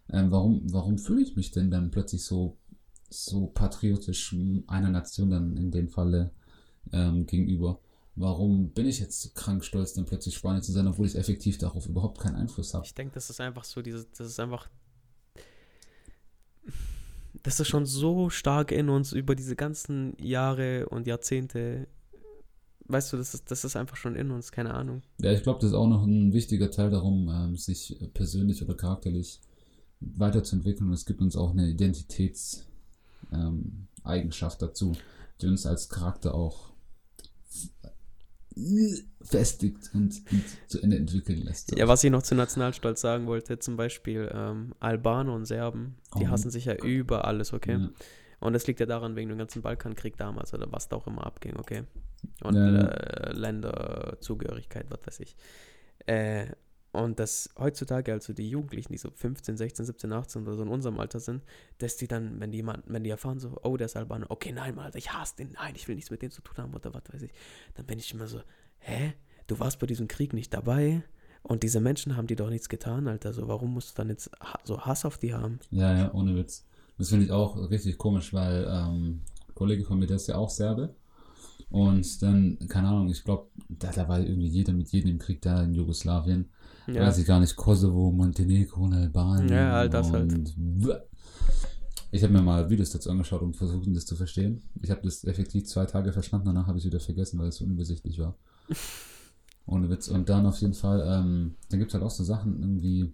Ähm, warum, warum fühle ich mich denn dann plötzlich so, so patriotisch einer Nation dann in dem Falle ähm, gegenüber? Warum bin ich jetzt krank stolz, dann plötzlich Spanier zu sein, obwohl ich effektiv darauf überhaupt keinen Einfluss habe? Ich denke, das ist einfach so, dieses, das ist einfach. Das ist schon so stark in uns über diese ganzen Jahre und Jahrzehnte. Weißt du, das ist, das ist einfach schon in uns, keine Ahnung. Ja, ich glaube, das ist auch noch ein wichtiger Teil darum, ähm, sich persönlich oder charakterlich weiterzuentwickeln. Und es gibt uns auch eine Identitätseigenschaft ähm, dazu, die uns als Charakter auch festigt und, und zu Ende entwickeln lässt. Ja, was ich noch zu Nationalstolz sagen wollte, zum Beispiel ähm, Albaner und Serben, die Oh. hassen sich ja über alles, okay? Ja. Und das liegt ja daran, wegen dem ganzen Balkankrieg damals oder was da auch immer abging, okay? Und ja. äh, Länderzugehörigkeit, was weiß ich. Äh, und dass heutzutage, also die Jugendlichen, die so 15, 16, 17, 18 oder so in unserem Alter sind, dass die dann, wenn die jemand, wenn die erfahren so, oh, der ist Albaner, okay, nein, Alter, ich hasse den, nein, ich will nichts mit dem zu tun haben oder was weiß ich, dann bin ich immer so, hä? Du warst bei diesem Krieg nicht dabei? Und diese Menschen haben dir doch nichts getan, Alter. So, warum musst du dann jetzt so Hass auf die haben? Ja, ja, ohne Witz. Das finde ich auch richtig komisch, weil ähm, ein Kollege von mir, der ist ja auch Serbe. Und dann, keine Ahnung, ich glaube, da, da war irgendwie jeder mit jedem im Krieg da in Jugoslawien. Ja, Weiß ich gar nicht, Kosovo, Montenegro und Albanien. Ja, all das halt. Ich habe mir mal Videos dazu angeschaut, um versuchen, das zu verstehen. Ich habe das effektiv zwei Tage verstanden, danach habe ich es wieder vergessen, weil es so unübersichtlich war. Ohne Witz. Und dann auf jeden Fall, ähm, dann gibt es halt auch so Sachen, irgendwie,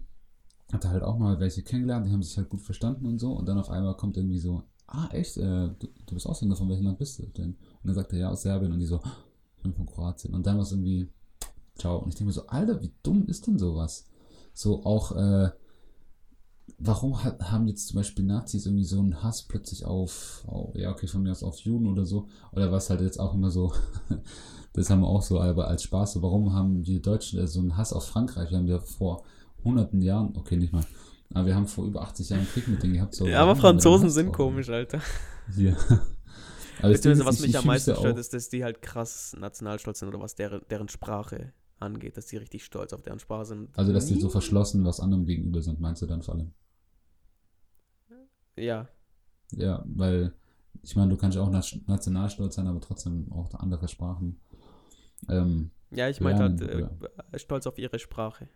hat er halt auch mal welche kennengelernt, die haben sich halt gut verstanden und so. Und dann auf einmal kommt irgendwie so, ah, echt, äh, du, du bist Ausländer, von welchem Land bist du denn? Und dann sagt er, ja, aus Serbien. Und die so, ich bin von Kroatien. Und dann war es irgendwie, ciao. Und ich denke mir so, Alter, wie dumm ist denn sowas? So auch, äh, warum hat, haben jetzt zum Beispiel Nazis irgendwie so einen Hass plötzlich auf, auf, ja, okay, von mir aus auf Juden oder so? Oder was halt jetzt auch immer so, das haben wir auch so aber als Spaß, so, warum haben die Deutschen so einen Hass auf Frankreich? Wir haben ja vor hunderten Jahren, okay, nicht mal, aber wir haben vor über 80 Jahren Krieg mit denen gehabt. So, ja aber wir Franzosen sind komisch, Alter. Ja. Aber Beziehungsweise, was ich- mich ich am meisten stört, ist, dass die halt krass nationalstolz sind oder was deren, deren Sprache angeht, dass die richtig stolz auf deren Sprache sind. Also, dass die so verschlossen was anderem gegenüber sind, meinst du dann vor allem? Ja, Ja, weil ich meine, du kannst ja auch nat- nationalstolz sein, aber trotzdem auch andere Sprachen. Ähm, ja, ich meinte halt äh, stolz auf ihre Sprache.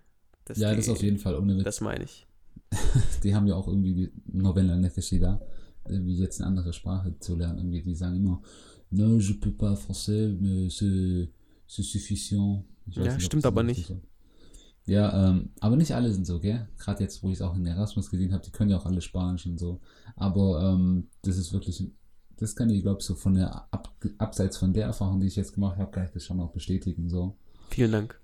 Dass ja, die, das auf jeden Fall. Ohne Witz. Das meine ich. die haben ja auch irgendwie Novella Nefeshida, irgendwie jetzt eine andere Sprache zu lernen. Irgendwie, die sagen immer, no, je peux pas français, mais c'est suffisant. Ja, ob stimmt aber nicht. Ja, ähm, aber nicht alle sind so, gell? Gerade jetzt, wo ich es auch in Erasmus gesehen habe, die können ja auch alle Spanisch und so. Aber ähm, das ist wirklich, das kann ich, glaube ich, so von der, ab, abseits von der Erfahrung, die ich jetzt gemacht habe, kann ich das schon auch bestätigen, so. Vielen Dank.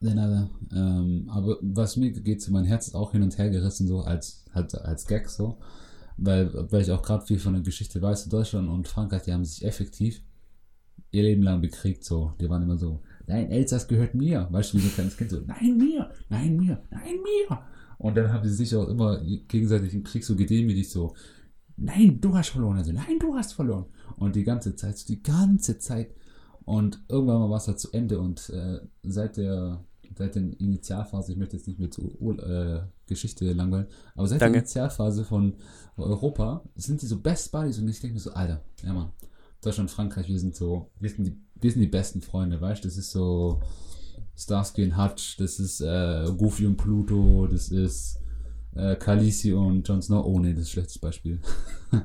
Nada. Ähm, aber was mir geht, so mein Herz ist auch hin und her gerissen, so als, halt, als Gag so. Weil, weil ich auch gerade viel von der Geschichte weiß, Deutschland und Frankreich, die haben sich effektiv ihr Leben lang bekriegt, so. Die waren immer so, nein, Elsass gehört mir. Weißt du, wie so ein kleines Kind so, nein, mir, nein, mir, nein, mir. Und dann haben sie sich auch immer gegenseitig im Krieg so gedemütigt, so, nein, du hast verloren. Also, nein, du hast verloren. Und die ganze Zeit, so die ganze Zeit. Und irgendwann mal war es halt zu Ende und äh, seit der seit der Initialphase, ich möchte jetzt nicht mehr zu Ur- äh, Geschichte langweilen, aber seit Danke. der Initialphase von Europa sind die so Best Buddies und ich denke mir so, Alter, ja Mann, Deutschland, Frankreich, wir sind so, wir sind die, wir sind die besten Freunde, weißt du, das ist so Starsky und Hutch, das ist äh, Goofy und Pluto, das ist äh, Khaleesi und Jon Snow, oh nee, das ist ein schlechtes Beispiel.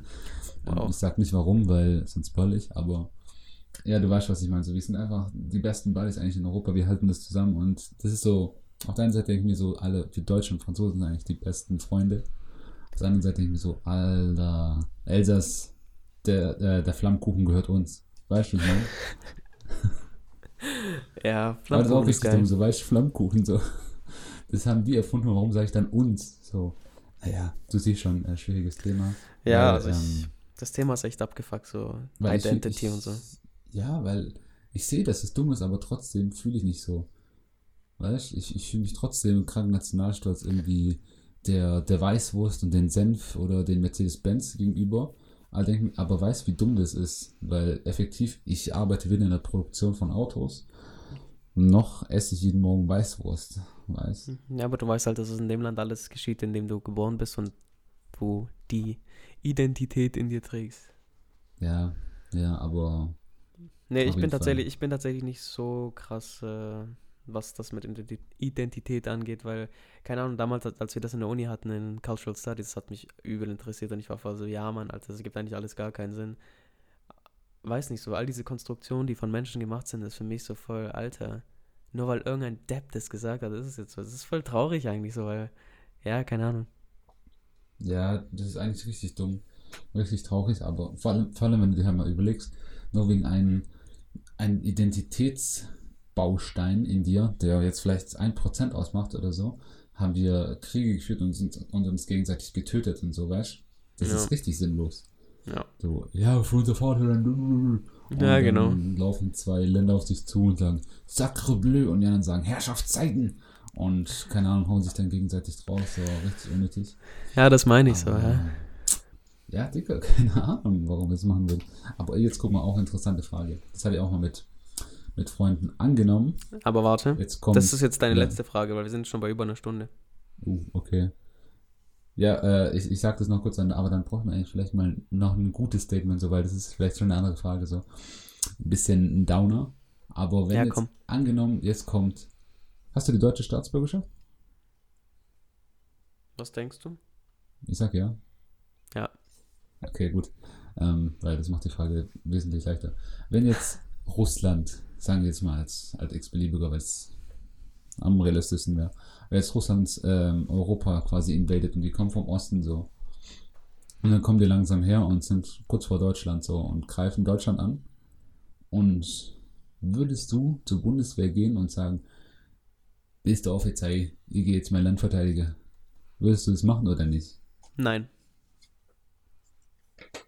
Wow. Ich sag nicht warum, weil sonst spoil ich, aber ja, du weißt, was ich meine. So, wir sind einfach die besten Buddies eigentlich in Europa. Wir halten das zusammen und das ist so. Auf der einen Seite denke ich mir so, alle, wir Deutschen und Franzosen sind eigentlich die besten Freunde. Auf der anderen Seite denke ich mir so, Alter, Elsass, der, der, der Flammkuchen gehört uns. Weißt du, meine? Ja, Aber das ist auch Flammkuchen richtig dumm, so, weißt du, Flammkuchen, so. Das haben die erfunden, warum sage ich dann uns? So, naja, du siehst schon, ein schwieriges Thema. Ja, Weil, also ich, ähm, das Thema ist echt abgefuckt, so Weil ich- Identity ich, und so. Ja, weil ich sehe, dass es dumm ist, aber trotzdem fühle ich nicht so. Weißt ich, ich fühle mich trotzdem krank nationalstolz irgendwie der, der Weißwurst und den Senf oder den Mercedes-Benz gegenüber. Aber, denk, aber weiß, wie dumm das ist, weil effektiv, ich arbeite weder in der Produktion von Autos, noch esse ich jeden Morgen Weißwurst. Weißt Ja, aber du weißt halt, dass es in dem Land alles geschieht, in dem du geboren bist und du die Identität in dir trägst. Ja, ja, aber Nee, ich bin Fall. tatsächlich, ich bin tatsächlich nicht so krass, äh, was das mit Identi- Identität angeht, weil, keine Ahnung, damals, als- wir das in der Uni hatten, in Cultural Studies, hat mich übel interessiert und ich war voll so, ja, Mann, Alter, das gibt eigentlich alles gar keinen Sinn. Weiß nicht so, all diese Konstruktionen, die von Menschen gemacht sind, ist für mich so voll, Alter, nur weil irgendein Depp das gesagt hat, ist es jetzt so. Das ist voll traurig eigentlich so, weil, ja, keine Ahnung. Ja, das ist eigentlich richtig dumm. Richtig traurig, aber vor allem, vor allem wenn du dir halt mal überlegst, nur wegen einem, einem Grundbaustein in dir, der jetzt vielleicht 1% ausmacht oder so, haben wir Kriege geführt und, sind, und uns gegenseitig getötet und so, weißt? Das Ja. ist richtig sinnlos. Ja. So, ja, für unser Vaterland. Und Ja, genau. Dann laufen zwei Länder auf sich zu und sagen, Sacre bleu, und die anderen sagen, Herrschaftszeiten. Und keine Ahnung, hauen sich dann gegenseitig drauf, so richtig unnötig. Ja, das meine ich so, Aber, ja. Ja, Digga, keine Ahnung, warum wir das machen will. Aber jetzt guck mal, auch interessante Frage. Das hatte ich auch mal mit, mit Freunden angenommen. Aber warte, Jetzt kommt. das ist jetzt deine ja. letzte Frage, weil wir sind schon bei über einer Stunde. Uh, okay. Ja, äh, ich, ich sag das noch kurz an, aber dann braucht man eigentlich vielleicht mal noch ein gutes Statement, so, weil das ist vielleicht schon eine andere Frage, so. Ein bisschen ein Downer. Aber wenn Ja, jetzt komm. angenommen, jetzt kommt. Hast du die deutsche Staatsbürgerschaft? Was denkst du? Ich sag ja. Ja. Okay, gut. Ähm, weil das macht die Frage wesentlich leichter. Wenn jetzt Russland, sagen wir jetzt mal als, als x-beliebiger, weil es am realistischsten wäre, wenn jetzt Russland ähm, Europa quasi invadet und die kommen vom Osten so. Und dann kommen die langsam her und sind kurz vor Deutschland so und greifen Deutschland an. Und würdest du zur Bundeswehr gehen und sagen, bist du Offizier, ich gehe jetzt mein Land verteidigen? Würdest du das machen oder nicht? Nein.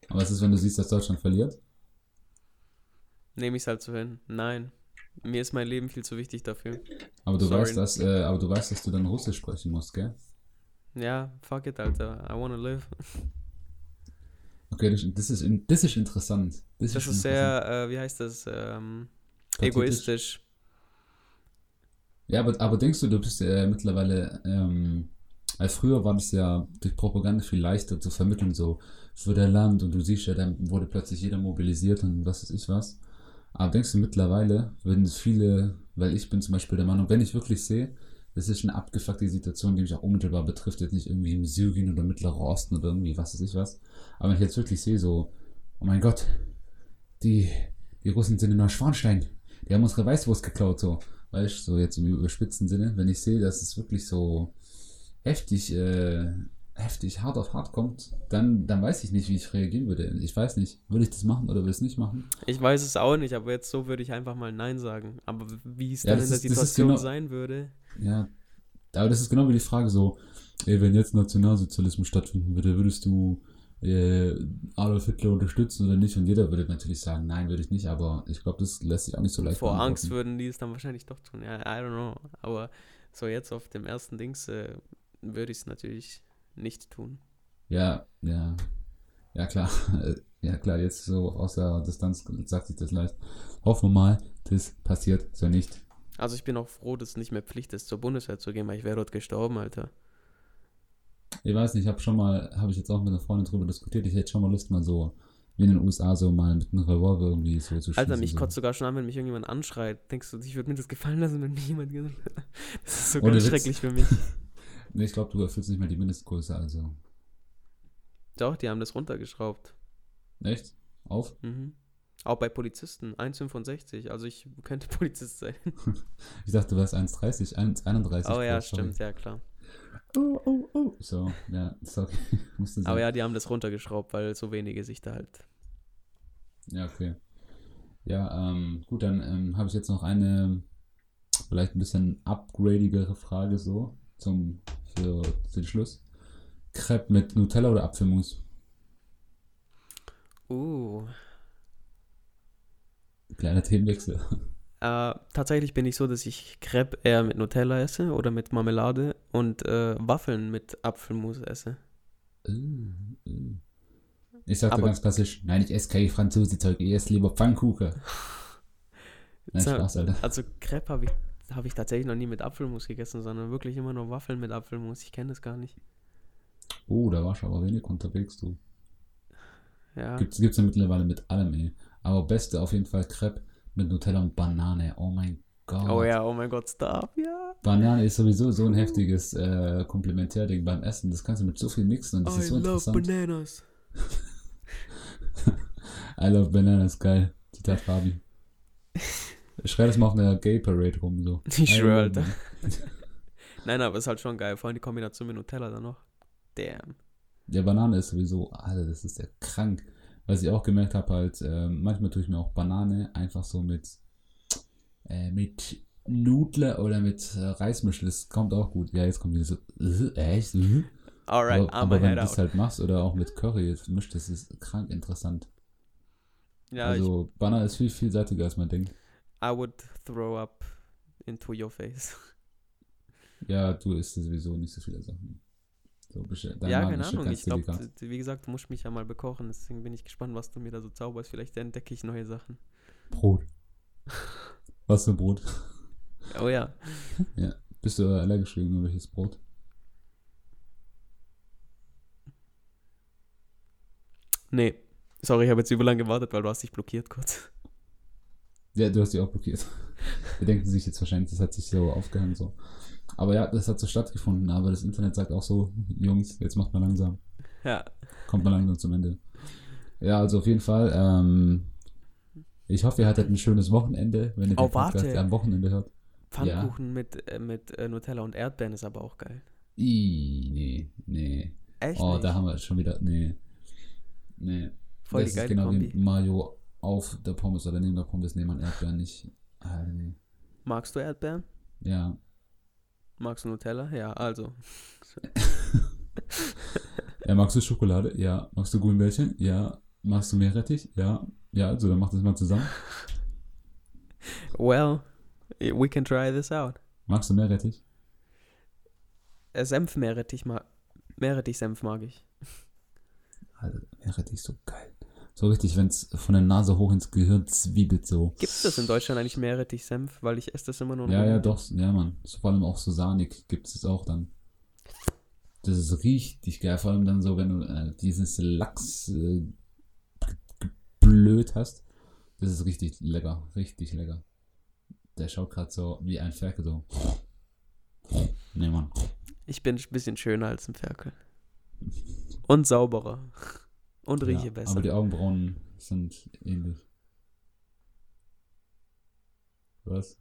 Aber was ist, wenn du siehst, dass Deutschland verliert? Nehme ich es halt so hin. Nein. Mir ist mein Leben viel zu wichtig dafür. Aber du Sorry. weißt, dass, äh, aber du weißt, dass du dann Russisch sprechen musst, gell? Ja, fuck it, Alter. I wanna live. Okay, das, das ist das ist interessant. Das, Das ist interessant. sehr, äh, wie heißt das, ähm, egoistisch. Ja, aber, aber denkst du, du bist äh, mittlerweile, ähm, weil früher war das ja durch Propaganda viel leichter zu vermitteln, so für dein Land und du siehst ja, dann wurde plötzlich jeder mobilisiert und was weiß ich was. Aber denkst du mittlerweile, würden viele, weil ich bin zum Beispiel der Meinung, wenn ich wirklich sehe, das ist eine abgefuckte Situation, die mich auch unmittelbar betrifft, jetzt nicht irgendwie im Syrien oder Mittlerer Osten oder irgendwie was weiß ich was. Aber wenn ich jetzt wirklich sehe, so, oh mein Gott, die, die Russen sind in Neuschwanstein, die haben unsere Weißwurst geklaut, so. Weißt du, so jetzt im überspitzten Sinne, wenn ich sehe, dass es wirklich so heftig, äh, heftig hart auf hart kommt, dann, dann weiß ich nicht, wie ich reagieren würde. Ich weiß nicht, würde ich das machen oder würde ich es nicht machen? Ich weiß es auch nicht, aber jetzt so würde ich einfach mal Nein sagen. Aber wie es Ja, dann in der ist- Situation genau- sein würde. Ja, aber das ist genau wie die Frage so, ey, wenn jetzt Nationalsozialismus stattfinden würde, würdest du äh, Adolf Hitler unterstützen oder nicht? Und jeder würde natürlich sagen, nein, würde ich nicht, aber ich glaube, das lässt sich auch nicht so leicht Vor. Angst würden die es dann wahrscheinlich doch tun. Ja, I don't know. Aber so jetzt auf dem ersten Dings äh, würde ich es natürlich nicht tun. Ja, ja, ja klar, ja klar, jetzt so aus der Distanz sagt sich das leicht. Hoffen wir mal, das passiert so nicht. Also ich bin auch froh, dass es nicht mehr Pflicht ist, zur Bundeswehr zu gehen, weil ich wäre dort gestorben, Alter. Ich weiß nicht, ich habe schon mal, habe ich jetzt auch mit einer Freundin drüber diskutiert, ich hätte schon mal Lust, mal so, wie in den USA, so mal mit einem Revolver irgendwie so zu schießen. Alter, mich so. kotzt sogar schon an, wenn mich irgendjemand anschreit. Denkst du, ich würde mir das gefallen lassen, wenn mir jemand Das ist so ganz Witz. schrecklich für mich. Nee, ich glaube, du erfüllst nicht mehr die Mindestgröße, also. Doch, die haben das runtergeschraubt. Echt? Auf? Mhm. Auch bei Polizisten, 1,65. Also ich könnte Polizist sein. Ich dachte, du wärst 1,30, 1,31. Oh ja, stimmt, ja klar. Oh, oh, oh. So, ja, sorry. Musste sein. Aber ja, die haben das runtergeschraubt, weil so wenige sich da halt. Ja, okay. Ja, ähm, gut, dann ähm, habe ich jetzt noch eine vielleicht ein bisschen upgradigere Frage so zum für, den Schluss. Crepe mit Nutella oder Apfelmus? Uh. Kleiner Themenwechsel. Äh, tatsächlich bin ich so, dass ich Crepe eher mit Nutella esse oder mit Marmelade und äh, Waffeln mit Apfelmus esse. Äh, äh. Ich sagte Aber- ganz klassisch, nein, ich esse kein Franzose-Zeug, ich esse lieber Pfannkuchen. Nein, Spaß, Alter. Also Crepe habe ich, hab ich tatsächlich noch nie mit Apfelmus gegessen, sondern wirklich immer nur Waffeln mit Apfelmus. Ich kenne das gar nicht. Oh, da warst du aber wenig unterwegs, du. Ja. Gibt's, gibt's ja mittlerweile mit allem, ey. Aber beste auf jeden Fall Crepe mit Nutella und Banane. Oh mein Gott. Oh ja, oh mein Gott, stop, ja. Banane ist sowieso so ein heftiges äh, Komplementärding beim Essen. Das kannst du mit so viel mixen und das ist so interessant. bananas. I love bananas, geil. Zitat Fabi. Schrei das mal auf einer Gay Parade rum, so. Ich schwöre, Alter. Nein, aber ist halt schon geil. Vor allem die Kombination mit Nutella dann noch. Damn. Ja, Banane ist sowieso, Alter, das ist ja krank. Was ich auch gemerkt habe, halt, ähm, manchmal tue ich mir auch Banane einfach so mit, äh, äh, mit Nudler oder mit äh, Reismischel, das kommt auch gut. Ja, jetzt kommt die so, äh, echt? Äh? Alright, aber, aber wenn du das halt machst oder auch mit Curry jetzt mischt, das ist krank interessant. ja, also Banner ist viel vielseitiger als man denkt. I would throw up into your face. Ja, du isst sowieso nicht so viele Sachen. So, ja, keine Ahnung. Ich glaube, wie gesagt, du musst mich ja mal bekochen. Deswegen bin ich gespannt, was du mir da so zauberst. Vielleicht entdecke ich neue Sachen. Brot. Was für Brot? Oh ja. Bist du allergisch gegen irgendwelches Brot? Nee. Sorry, ich habe jetzt über lange gewartet, weil du hast dich blockiert kurz. Ja, du hast die auch blockiert. Wir denken sich jetzt wahrscheinlich, das hat sich so aufgehangen so. Aber ja, das hat so stattgefunden, aber das Internet sagt auch so, Jungs, jetzt macht man langsam. Ja. Kommt man langsam zum Ende. Ja, also auf jeden Fall, ähm, ich hoffe, ihr hattet ein schönes Wochenende, wenn ihr Oh, den Podcast warte. am Wochenende hört. Pfannkuchen mit, äh, mit äh, Nutella und Erdbeeren ist aber auch geil. Ih, nee, nee. Echt? Oh, nicht? da haben wir schon wieder, nee. Nee. Voll das die ist geile genau Kombi. wie Mayo auf der Pommes oder neben der Pommes nehmen man Erdbeeren nicht. Ah, nee. Magst du Erdbeeren? Ja. Magst du Nutella? Ja, also. Ja, magst du Schokolade? Ja. Magst du Gummibärchen? Ja. Magst du Meerrettich? Ja. Ja, also dann mach das mal zusammen. Well, we can try this out. Magst du Meerrettich? Äh, Senf Meerrettich mag. Meerrettich-Senf mag ich. Alter, Meerrettich ist so geil. So richtig, wenn es von der Nase hoch ins Gehirn zwiebelt so. Gibt es das in Deutschland eigentlich Meerrettich-Senf? Weil ich esse das immer nur Ja, ja, doch, ja, Mann. Vor allem auch so sahnig gibt es auch dann. Das ist richtig geil, vor allem dann so, wenn du äh, dieses Lachs äh, blöd hast. Das ist richtig lecker, richtig lecker. Der schaut gerade so wie ein Ferkel so. Nee, Mann. Ich bin ein bisschen schöner als ein Ferkel. Und sauberer. Und rieche Ja, besser. Aber die Augenbrauen sind ähnlich. Was?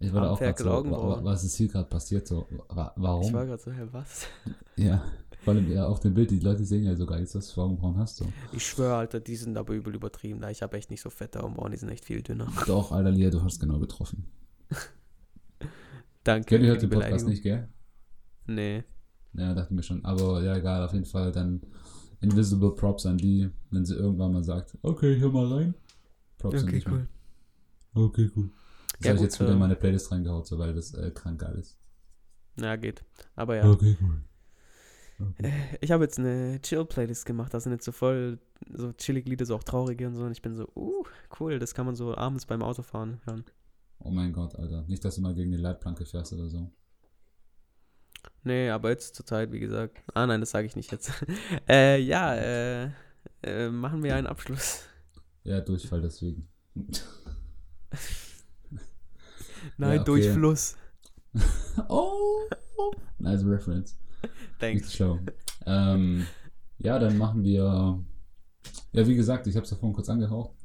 Ich war da auch gerade so, wa- was ist hier gerade passiert? So, wa warum? ich war gerade so, hä, was? Ja, vor allem ja, auf dem Bild, die Leute sehen ja sogar jetzt, was du für Augenbrauen hast. So. Ich schwöre, Alter, die sind aber übel übertrieben. Da ich habe echt nicht so fette Augenbrauen, die sind echt viel dünner. Doch, Alter, Lia, du hast genau getroffen. Danke. Kelly für hört die den Podcast nicht, gell? Nee. Ja, dachten wir schon. Aber ja, egal, auf jeden Fall dann Invisible Props an die, wenn sie irgendwann mal sagt, okay, hör mal rein. Props an dich. Mann. Okay, cool. Das Ja, habe ich jetzt wieder in ähm, meine Playlist reingehaut, so, weil das äh, krank geil ist. Na, geht. Aber ja. Okay, cool. Okay. Ich habe jetzt eine Chill-Playlist gemacht. Da sind jetzt so voll so chillige Lieder, so auch traurige und so. Und ich bin so, uh, cool, das kann man so abends beim Autofahren hören. Oh mein Gott, Alter. Nicht, dass du mal gegen die Leitplanke fährst oder so. Nee, aber jetzt zur Zeit, wie gesagt. Ah, nein, das sage ich nicht jetzt. äh, ja, äh, äh, machen wir einen Abschluss. Ja, Durchfall deswegen. Nein, okay. durch Fluss. oh, nice reference. Thanks. Schlau. Ähm, ja, dann machen wir. Ja, wie gesagt, ich habe es ja vorhin kurz angehaucht.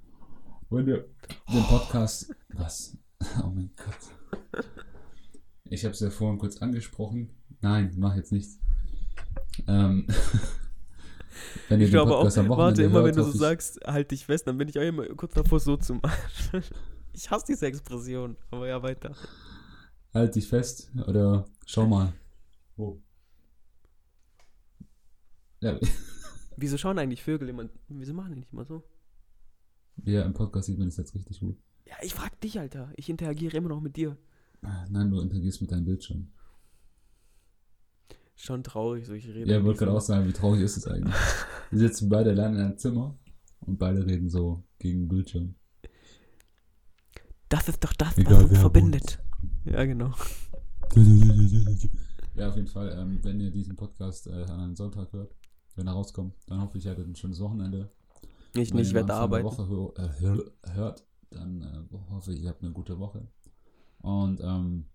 Wenn wir den Podcast. Was? Oh mein Gott. Ich habe es ja vorhin kurz angesprochen. Nein, mach jetzt nichts. Ähm, wenn ihr Ich glaube auch, Podcast Wochenende warte, immer hört, wenn du so ich- sagst, halt dich fest, dann bin ich auch immer kurz davor, so zu machen. Ich hasse diese Expression, aber ja, weiter. Halt dich fest oder schau mal. Wo? Ja, Wieso schauen eigentlich Vögel immer, wieso machen die nicht immer so? ja, im Podcast sieht man das jetzt richtig gut. Ja, ich frag dich, Alter. Ich interagiere immer noch mit dir. Nein, du interagierst mit deinem Bildschirm. Schon traurig, so ich rede. Ja, mit wollte gerade auch sagen, wie traurig ist es eigentlich. Wir sitzen beide allein in einem Zimmer und beide reden so gegen den Bildschirm. Das ist doch das, Egal, was uns verbindet. Ja, genau. Ja, auf jeden Fall, ähm, wenn ihr diesen Podcast äh, an einem Sonntag hört, wenn er rauskommt, dann hoffe ich, ihr hattet ein schönes Wochenende. Ich Wenn nicht, ich werde arbeiten. Woche hör, äh, hör, hört, dann äh, hoffe ich, ihr habt eine gute Woche. Und ähm,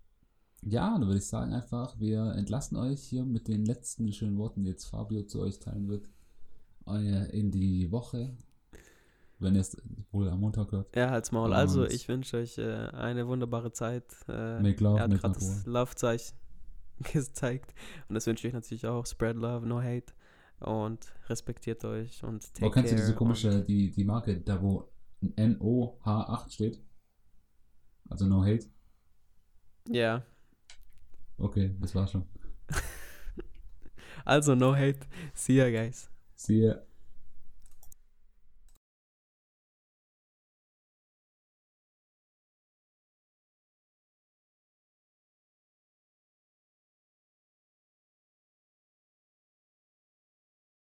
ja, dann würde ich sagen einfach, wir entlassen euch hier mit den letzten schönen Worten, die jetzt Fabio zu euch teilen wird, äh, in die Woche. Wenn ihr es wohl am Montag hört. Ja, halt's Maul. Also, ich wünsche euch äh, eine wunderbare Zeit. Äh, Make love, er hat gerade das. Love-Zeichen gezeigt. Und das wünsche ich euch natürlich auch. Spread love, no hate. Und respektiert euch und take Aber kennst du diese komische, die, die Marke, da wo NOH8 steht? Also no hate. Ja. Okay, das war schon. Also, no hate. See ya, guys. See ya.